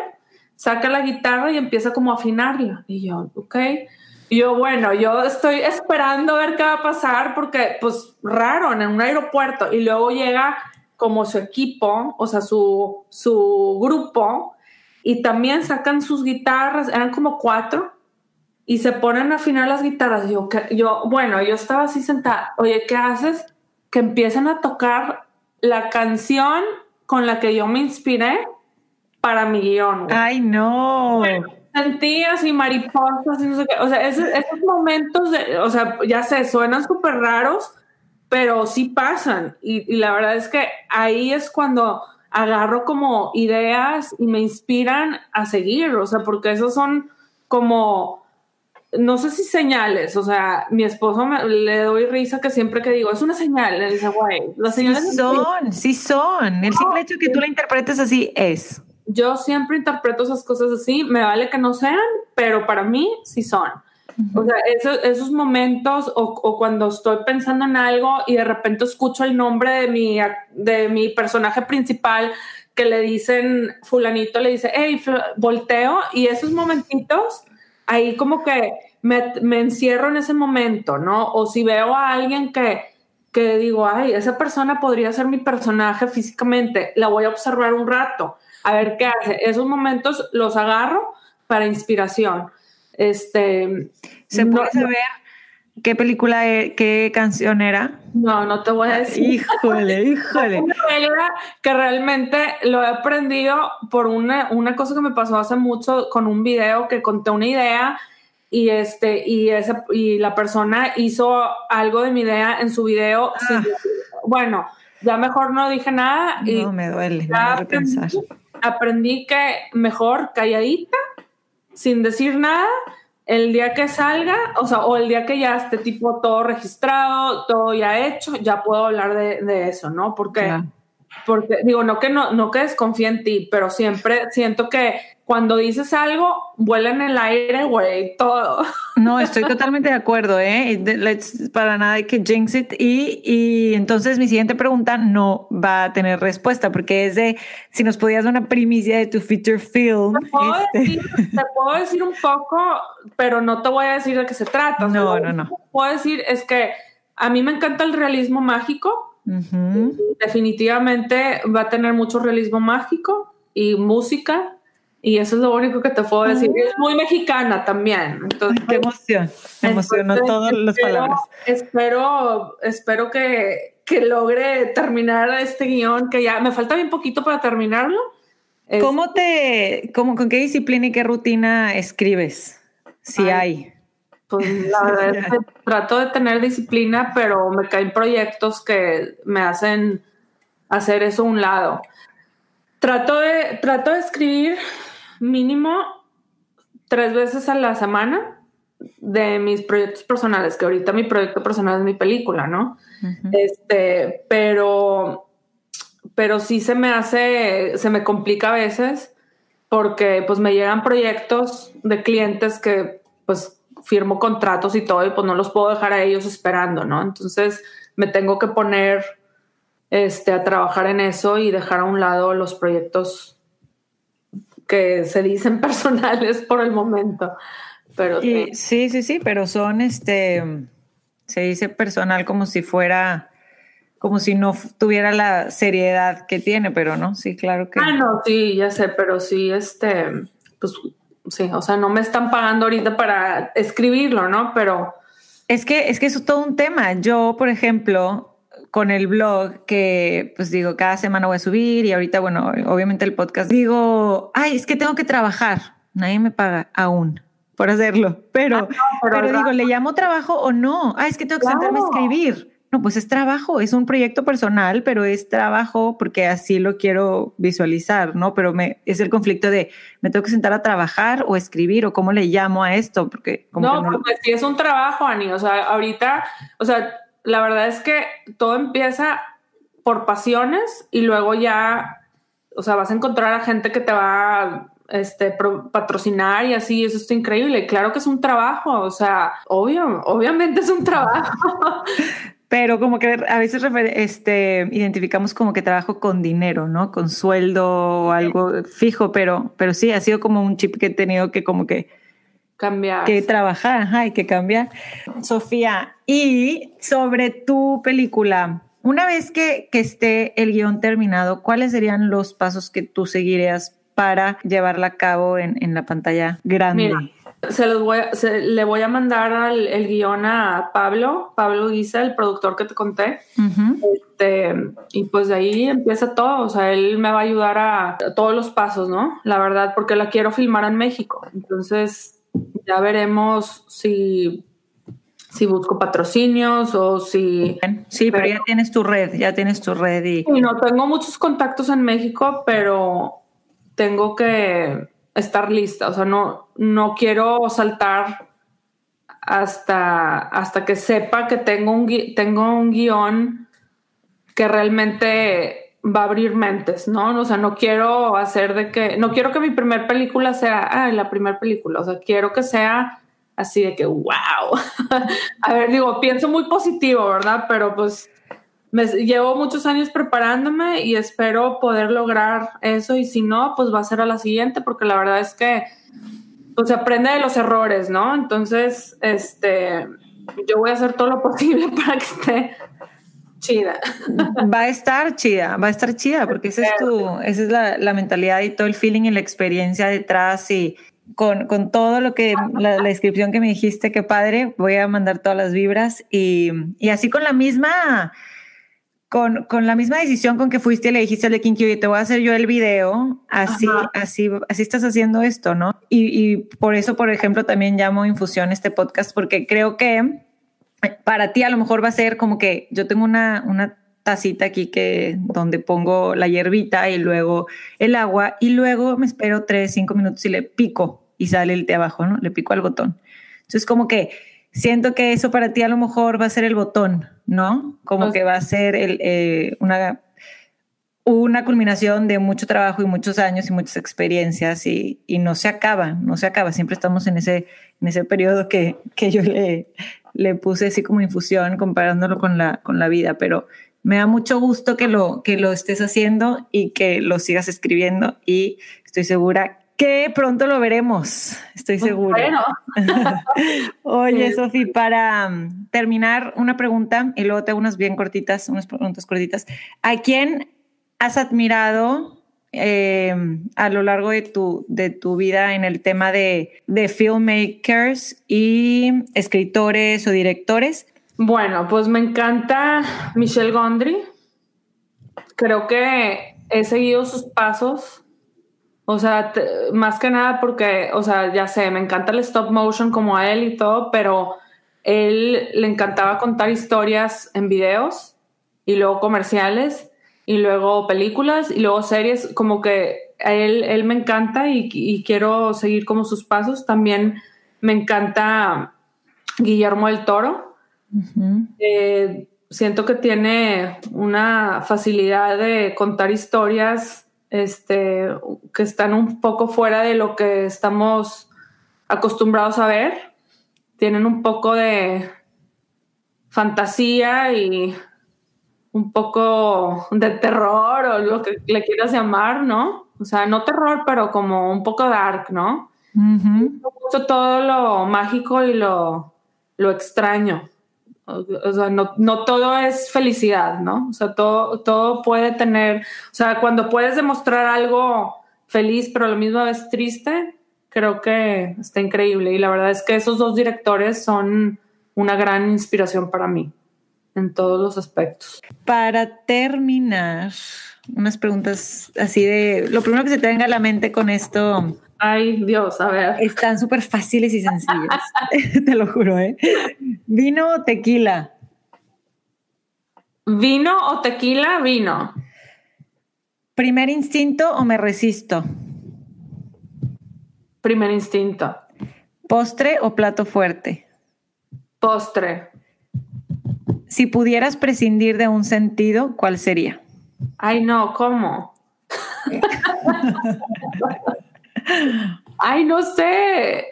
saca la guitarra y empieza como a afinarla. Y yo, ok. Y yo, bueno, yo estoy esperando a ver qué va a pasar porque, pues, raro, en un aeropuerto. Y luego llega como su equipo, o sea, su, su grupo, y también sacan sus guitarras, eran como cuatro, y se ponen a afinar las guitarras. Yo, yo, bueno, yo estaba así sentada, oye, ¿qué haces? Que empiezan a tocar la canción con la que yo me inspiré para mi guion. Ay, no. sentí así mariposas y no sé qué. O sea, esos, esos momentos, de, o sea, ya sé, suenan súper raros, pero sí pasan. Y, y la verdad es que ahí es cuando agarro como ideas y me inspiran a seguir, o sea, porque esos son como, no sé si señales, o sea, mi esposo me, le doy risa que siempre que digo, es una señal, le dice, güey, las señales sí son, sí son, el simple hecho que tú la interpretes así es. Yo siempre interpreto esas cosas así, me vale que no sean, pero para mí sí son. O sea, esos, esos momentos o, o, cuando estoy pensando en algo y de repente escucho el nombre de mi, de mi personaje principal que le dicen, fulanito le dice, hey, volteo y esos momentitos, ahí como que me, me, encierro en ese momento, ¿no? O si veo a alguien que, que digo, ay, esa persona podría ser mi personaje físicamente, la voy a observar un rato, a ver qué hace. Esos momentos los agarro para inspiración este, ¿Se puede no, saber qué película, e, qué canción era? No, no te voy a decir. Híjole, [laughs] híjole. Una que realmente lo he aprendido por una, una cosa que me pasó hace mucho con un video que conté una idea y este y esa y la persona hizo algo de mi idea en su video ah. sin, bueno ya mejor no dije nada no, y me duele me aprendí, aprendí que mejor calladita sin decir nada el día que salga, o sea, o el día que ya esté tipo todo registrado, todo ya hecho, ya puedo hablar de, de eso, ¿no? Porque, claro. porque digo, no que no, no que desconfíe en ti, pero siempre siento que cuando dices algo, vuela en el aire, güey, todo. No, estoy totalmente de acuerdo, ¿eh? Let's, para nada hay que jinx it. Y, y entonces mi siguiente pregunta no va a tener respuesta, porque es de si nos podías dar una primicia de tu feature film. Te puedo, este. decir, te puedo decir un poco, pero no te voy a decir de qué se trata. No, o sea, no, no. Lo que puedo decir es que a mí me encanta el realismo mágico. Uh -huh. Definitivamente va a tener mucho realismo mágico y música y eso es lo único que te puedo decir. Es muy mexicana también. Entonces, Ay, qué emoción. Me emocionó todas las palabras. Espero, espero que, que, logre terminar este guion, que ya me falta bien poquito para terminarlo. ¿Cómo te, cómo, con qué disciplina y qué rutina escribes? Si Ay, hay. Pues [laughs] la verdad es que trato de tener disciplina, pero me caen proyectos que me hacen hacer eso a un lado. Trato de, trato de escribir mínimo tres veces a la semana de mis proyectos personales, que ahorita mi proyecto personal es mi película, ¿no? Uh -huh. Este, pero, pero sí se me hace, se me complica a veces porque pues me llegan proyectos de clientes que pues firmo contratos y todo y pues no los puedo dejar a ellos esperando, ¿no? Entonces me tengo que poner este, a trabajar en eso y dejar a un lado los proyectos que se dicen [laughs] personales por el momento. Pero y, sí, sí, sí, pero son este, se dice personal como si fuera como si no tuviera la seriedad que tiene, pero no, sí, claro que. Ah, no, sí, ya sé, pero sí, este, pues sí, o sea, no me están pagando ahorita para escribirlo, ¿no? Pero. Es que, es que eso es todo un tema. Yo, por ejemplo, con el blog que, pues digo, cada semana voy a subir y ahorita, bueno, obviamente el podcast, digo, ay, es que tengo que trabajar. Nadie me paga aún por hacerlo, pero, ah, pero, digo, ¿le llamo trabajo o no? Ah, es que tengo que sentarme a escribir. No, pues es trabajo, es un proyecto personal, pero es trabajo porque así lo quiero visualizar, ¿no? Pero me, es el conflicto de, ¿me tengo que sentar a trabajar o escribir o cómo le llamo a esto? Porque no, no, porque sí es un trabajo, Ani. O sea, ahorita, o sea, la verdad es que todo empieza por pasiones y luego ya, o sea, vas a encontrar a gente que te va a este, patrocinar y así, eso está increíble. Claro que es un trabajo, o sea, obvio, obviamente es un trabajo. [laughs] Pero como que a veces este, identificamos como que trabajo con dinero, ¿no? Con sueldo o algo fijo, pero, pero sí, ha sido como un chip que he tenido que como que cambiar. Que trabajar, hay que cambiar. Sofía, y sobre tu película, una vez que, que esté el guion terminado, ¿cuáles serían los pasos que tú seguirías para llevarla a cabo en, en la pantalla grande? Se los voy le voy a mandar el guion a Pablo, Pablo Guisa, el productor que te conté. este, y pues de ahí empieza todo. O sea, él me va a ayudar a, todos los pasos, ¿no? La verdad, porque la quiero filmar en México. Entonces, ya veremos si, si busco patrocinios o si. Sí, pero, ya tienes tu red, ya tienes tu red y. no, tengo muchos contactos en México, pero tengo que estar lista, o sea, no, no quiero saltar hasta, hasta que sepa que tengo un, tengo un guion que realmente va a abrir mentes, ¿no? O sea, no quiero hacer de que, no quiero que mi primer película sea, la primera película, o sea, quiero que sea así de que, wow. [laughs] a ver, digo, pienso muy positivo, ¿verdad? Pero pues me, llevo muchos años preparándome y espero poder lograr eso y si no, pues va a ser a la siguiente porque la verdad es que pues se aprende de los errores, ¿no? Entonces, este, yo voy a hacer todo lo [laughs] posible para que esté chida. Va a estar chida, va a estar chida porque esa es tu, esa es la, la mentalidad y todo el feeling y la experiencia detrás y con, con todo lo que, la, la, descripción que me dijiste, qué padre, voy a mandar todas las vibras y, y así con la misma con, con, la misma decisión con que fuiste y le dijiste al de Kinky, oye, te voy a hacer yo el video, así, así, así estás haciendo esto, ¿no? Y, y, por eso, por ejemplo, también llamo Infusión este podcast, porque creo que para ti a lo mejor va a ser como que yo tengo una, una tacita aquí que donde pongo la hierbita y luego el agua y luego me espero tres, cinco minutos y le pico y sale el té abajo, ¿no? Le pico al botón. Entonces como que siento que eso para ti a lo mejor va a ser el botón, ¿no? Como que va a ser el, eh, una, una culminación de mucho trabajo y muchos años y muchas experiencias y, y, no se acaba, no se acaba. Siempre estamos en ese, en ese periodo que, que yo le, le puse así como infusión comparándolo con la, con la vida, pero me da mucho gusto que lo, que lo estés haciendo y que lo sigas escribiendo y estoy segura que pronto lo veremos, estoy pues segura. [laughs] Oye, Sofi, para um, terminar, una pregunta y luego te hago unas bien cortitas, unas preguntas cortitas. ¿A quién has admirado eh, a lo largo de tu, de tu vida en el tema de, de filmmakers y escritores o directores? Bueno, pues me encanta Michelle Gondry. Creo que he seguido sus pasos o sea, más que nada porque, o sea, ya sé, me encanta el stop motion como a él y todo, pero él le encantaba contar historias en videos y luego comerciales y luego películas y luego series, como que a él, él me encanta y, quiero seguir como sus pasos. También me encanta Guillermo del Toro. Eh, siento que tiene una facilidad de contar historias este, que están un poco fuera de lo que estamos acostumbrados a ver. Tienen un poco de fantasía y un poco de terror o lo que le quieras llamar, ¿no? O sea, no terror, pero como un poco dark, ¿no? todo lo mágico y lo, lo extraño. O sea, no, no, todo es felicidad, ¿no? O sea, todo, todo puede tener, o sea, cuando puedes demostrar algo feliz, pero a la misma vez triste, creo que está increíble. Y la verdad es que esos dos directores son una gran inspiración para mí en todos los aspectos. Para terminar, unas preguntas así de lo primero que se te venga a la mente con esto. Ay, Dios, a ver. Están súper fáciles y sencillas, [laughs] [laughs] te lo juro, ¿eh? ¿Vino o tequila? ¿Vino o tequila? Vino. ¿Primer instinto o me resisto? Primer instinto. ¿Postre o plato fuerte? Postre. Si pudieras prescindir de un sentido, ¿cuál sería? Ay, no, ¿cómo? [laughs] Ay, no sé.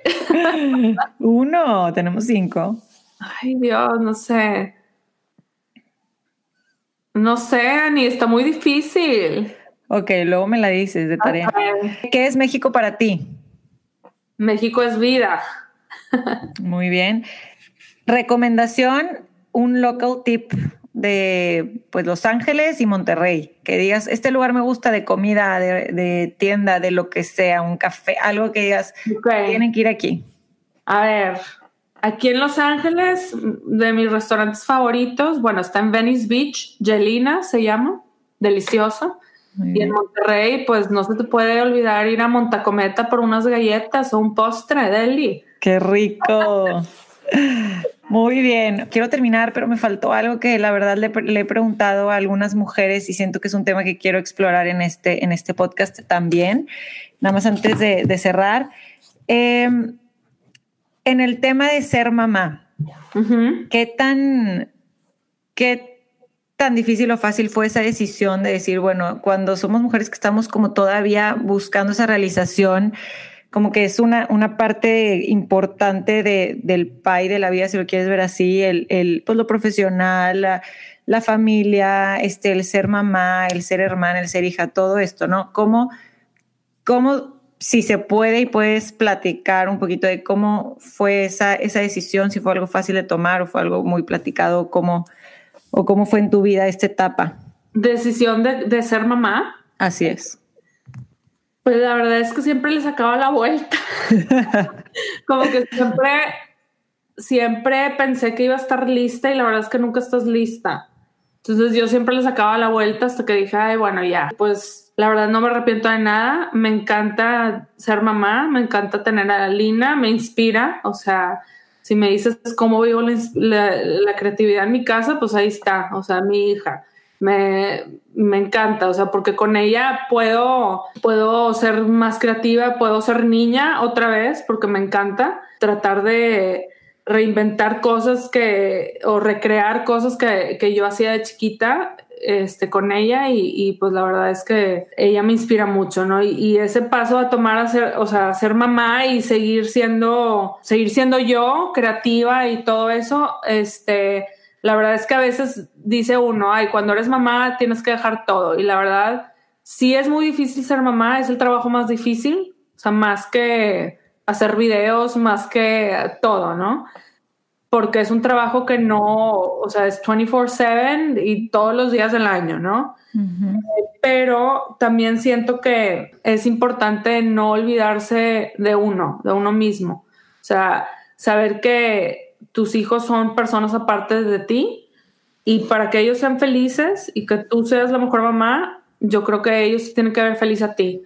Uno, tenemos cinco. Ay, Dios, no sé. No sé, ni está muy difícil. Ok, luego me la dices de tarea. ¿Qué es México para ti? México es vida. Muy bien. Recomendación, un local tip de pues Los Ángeles y Monterrey, que digas, este lugar me gusta de comida, de, tienda, de lo que sea, un café, algo que digas, tienen que ir aquí. A ver, aquí en Los Ángeles, de mis restaurantes favoritos, bueno, está en Venice Beach, Jelina se llama, delicioso. Y en Monterrey, pues no se te puede olvidar ir a Montacometa por unas galletas o un postre, Deli. ¡Qué rico! [laughs] Muy bien. Quiero terminar, pero me faltó algo que la verdad le, he preguntado a algunas mujeres y siento que es un tema que quiero explorar en este, en este podcast también. Nada más antes de, cerrar. Em, en el tema de ser mamá, ¿qué tan, qué tan difícil o fácil fue esa decisión de decir, bueno, cuando somos mujeres que estamos como todavía buscando esa realización, como que es una, una parte importante de, del PAI de la vida, si lo quieres ver así, el, el pues lo profesional, la, familia, este, el ser mamá, el ser hermana, el ser hija, todo esto, ¿no? ¿Cómo, cómo si se puede y puedes platicar un poquito de cómo fue esa, esa decisión, si fue algo fácil de tomar o fue algo muy platicado, cómo, ¿O cómo fue en tu vida esta etapa? Decisión de, ser mamá. Así es. Pues la verdad es que siempre le sacaba la vuelta. [laughs] Como que siempre, siempre pensé que iba a estar lista y la verdad es que nunca estás lista. Entonces yo siempre le sacaba la vuelta hasta que dije, ay, bueno, ya, pues la verdad no me arrepiento de nada. Me encanta ser mamá, me encanta tener a Lina, me inspira, o sea, si me dices cómo vivo la, creatividad en mi casa, pues ahí está, o sea, mi hija. Me, encanta, o sea, porque con ella puedo, puedo ser más creativa, puedo ser niña otra vez, porque me encanta tratar de reinventar cosas que, o recrear cosas que, que yo hacía de chiquita este, con ella y, pues la verdad es que ella me inspira mucho, ¿no? Y, ese paso a tomar a ser, o sea, ser mamá y seguir siendo, seguir siendo yo, creativa y todo eso, este, la verdad es que a veces dice uno, ay, cuando eres mamá tienes que dejar todo y la verdad sí es muy difícil ser mamá, es el trabajo más difícil, o sea, más que hacer videos, más que todo, ¿no? porque es un trabajo que no, o sea, es 24/7 y todos los días del año, ¿no? Pero también siento que es importante no olvidarse de uno, de uno mismo. O sea, saber que tus hijos son personas aparte de ti y para que ellos sean felices y que tú seas la mejor mamá, yo creo que ellos tienen que ver feliz a ti.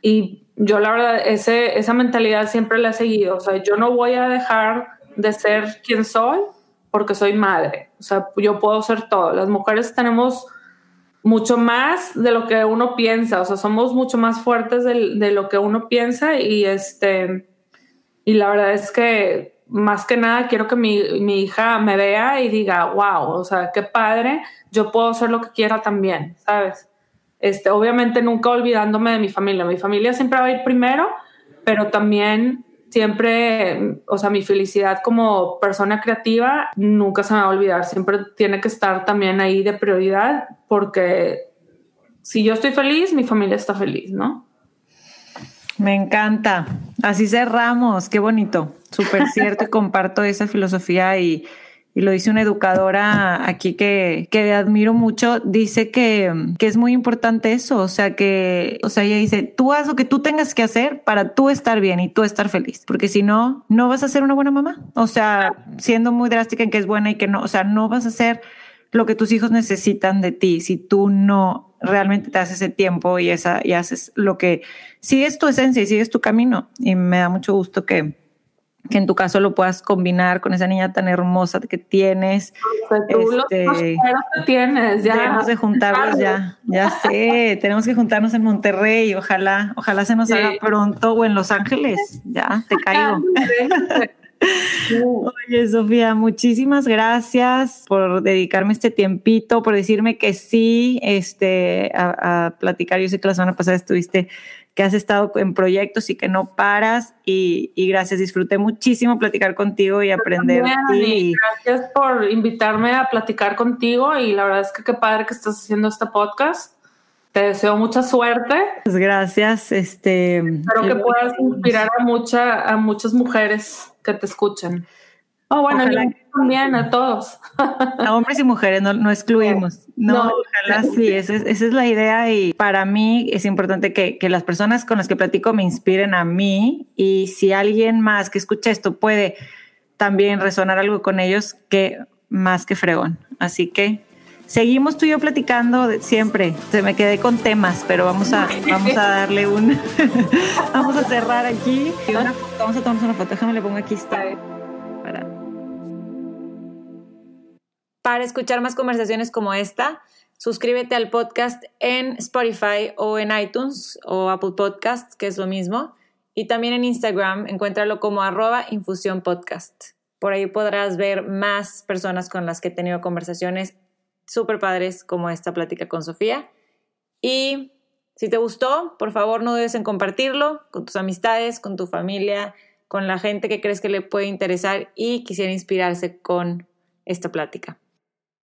Y yo la verdad, ese, esa mentalidad siempre la he seguido. O sea, yo no voy a dejar de ser quien soy porque soy madre. O sea, yo puedo ser todo. Las mujeres tenemos mucho más de lo que uno piensa, o sea, somos mucho más fuertes de, lo que uno piensa y este, y la verdad es que más que nada quiero que mi, mi, hija me vea y diga, wow, o sea, qué padre, yo puedo ser lo que quiera también, ¿sabes? Este, obviamente nunca olvidándome de mi familia, mi familia siempre va a ir primero, pero también siempre, o sea, mi felicidad como persona creativa nunca se me va a olvidar, siempre tiene que estar también ahí de prioridad porque si yo estoy feliz, mi familia está feliz, ¿no? Me encanta. Así cerramos, qué bonito, súper cierto y comparto esa filosofía y, lo dice una educadora aquí que, que admiro mucho, dice que, que es muy importante eso, o sea que, o sea, ella dice, tú haz lo que tú tengas que hacer para tú estar bien y tú estar feliz, porque si no, no vas a ser una buena mamá, o sea, siendo muy drástica en que es buena y que no, o sea, no vas a ser lo que tus hijos necesitan de ti si tú no realmente te haces ese tiempo y, esa, y haces lo que sigues tu esencia y sigues tu camino. Y me da mucho gusto que, que en tu caso lo puedas combinar con esa niña tan hermosa que tienes. Tú este, que tienes, ya. Tenemos de juntarnos ya, ya [laughs] sé, tenemos que juntarnos en Monterrey, ojalá, ojalá se nos haga pronto o en Los Ángeles, ya, te caigo. [laughs] [laughs] Oye, Sofía, muchísimas gracias por dedicarme este tiempito, por decirme que sí, este, a, platicar. Yo sé que la semana pasada estuviste, que has estado en proyectos y que no paras y, gracias, disfruté muchísimo platicar contigo y aprender. ti. Gracias por invitarme a platicar contigo y la verdad es que qué padre que estás haciendo este podcast. Te deseo mucha suerte. Pues gracias. Este, Espero que puedas inspirar a, mucha, a muchas mujeres que te escuchen. Oh, bueno, también a todos. A hombres y mujeres, no, no excluimos. No, ojalá sí, esa es, esa es, la idea y para mí es importante que, que, las personas con las que platico me inspiren a mí y si alguien más que escucha esto puede también resonar algo con ellos, que más que fregón. Así que seguimos tú y yo platicando siempre. Se me quedé con temas, pero vamos a, vamos a darle un, [laughs] vamos a cerrar aquí. vamos a tomarnos una foto. Déjame le pongo aquí está. Para. Para escuchar más conversaciones como esta, suscríbete al podcast en Spotify o en iTunes o Apple Podcasts, que es lo mismo. Y también en Instagram, encuéntralo como arroba infusión podcast. Por ahí podrás ver más personas con las que he tenido conversaciones súper padres como esta plática con Sofía. Y si te gustó, por favor no dudes en compartirlo con tus amistades, con tu familia, con la gente que crees que le puede interesar y quisiera inspirarse con esta plática.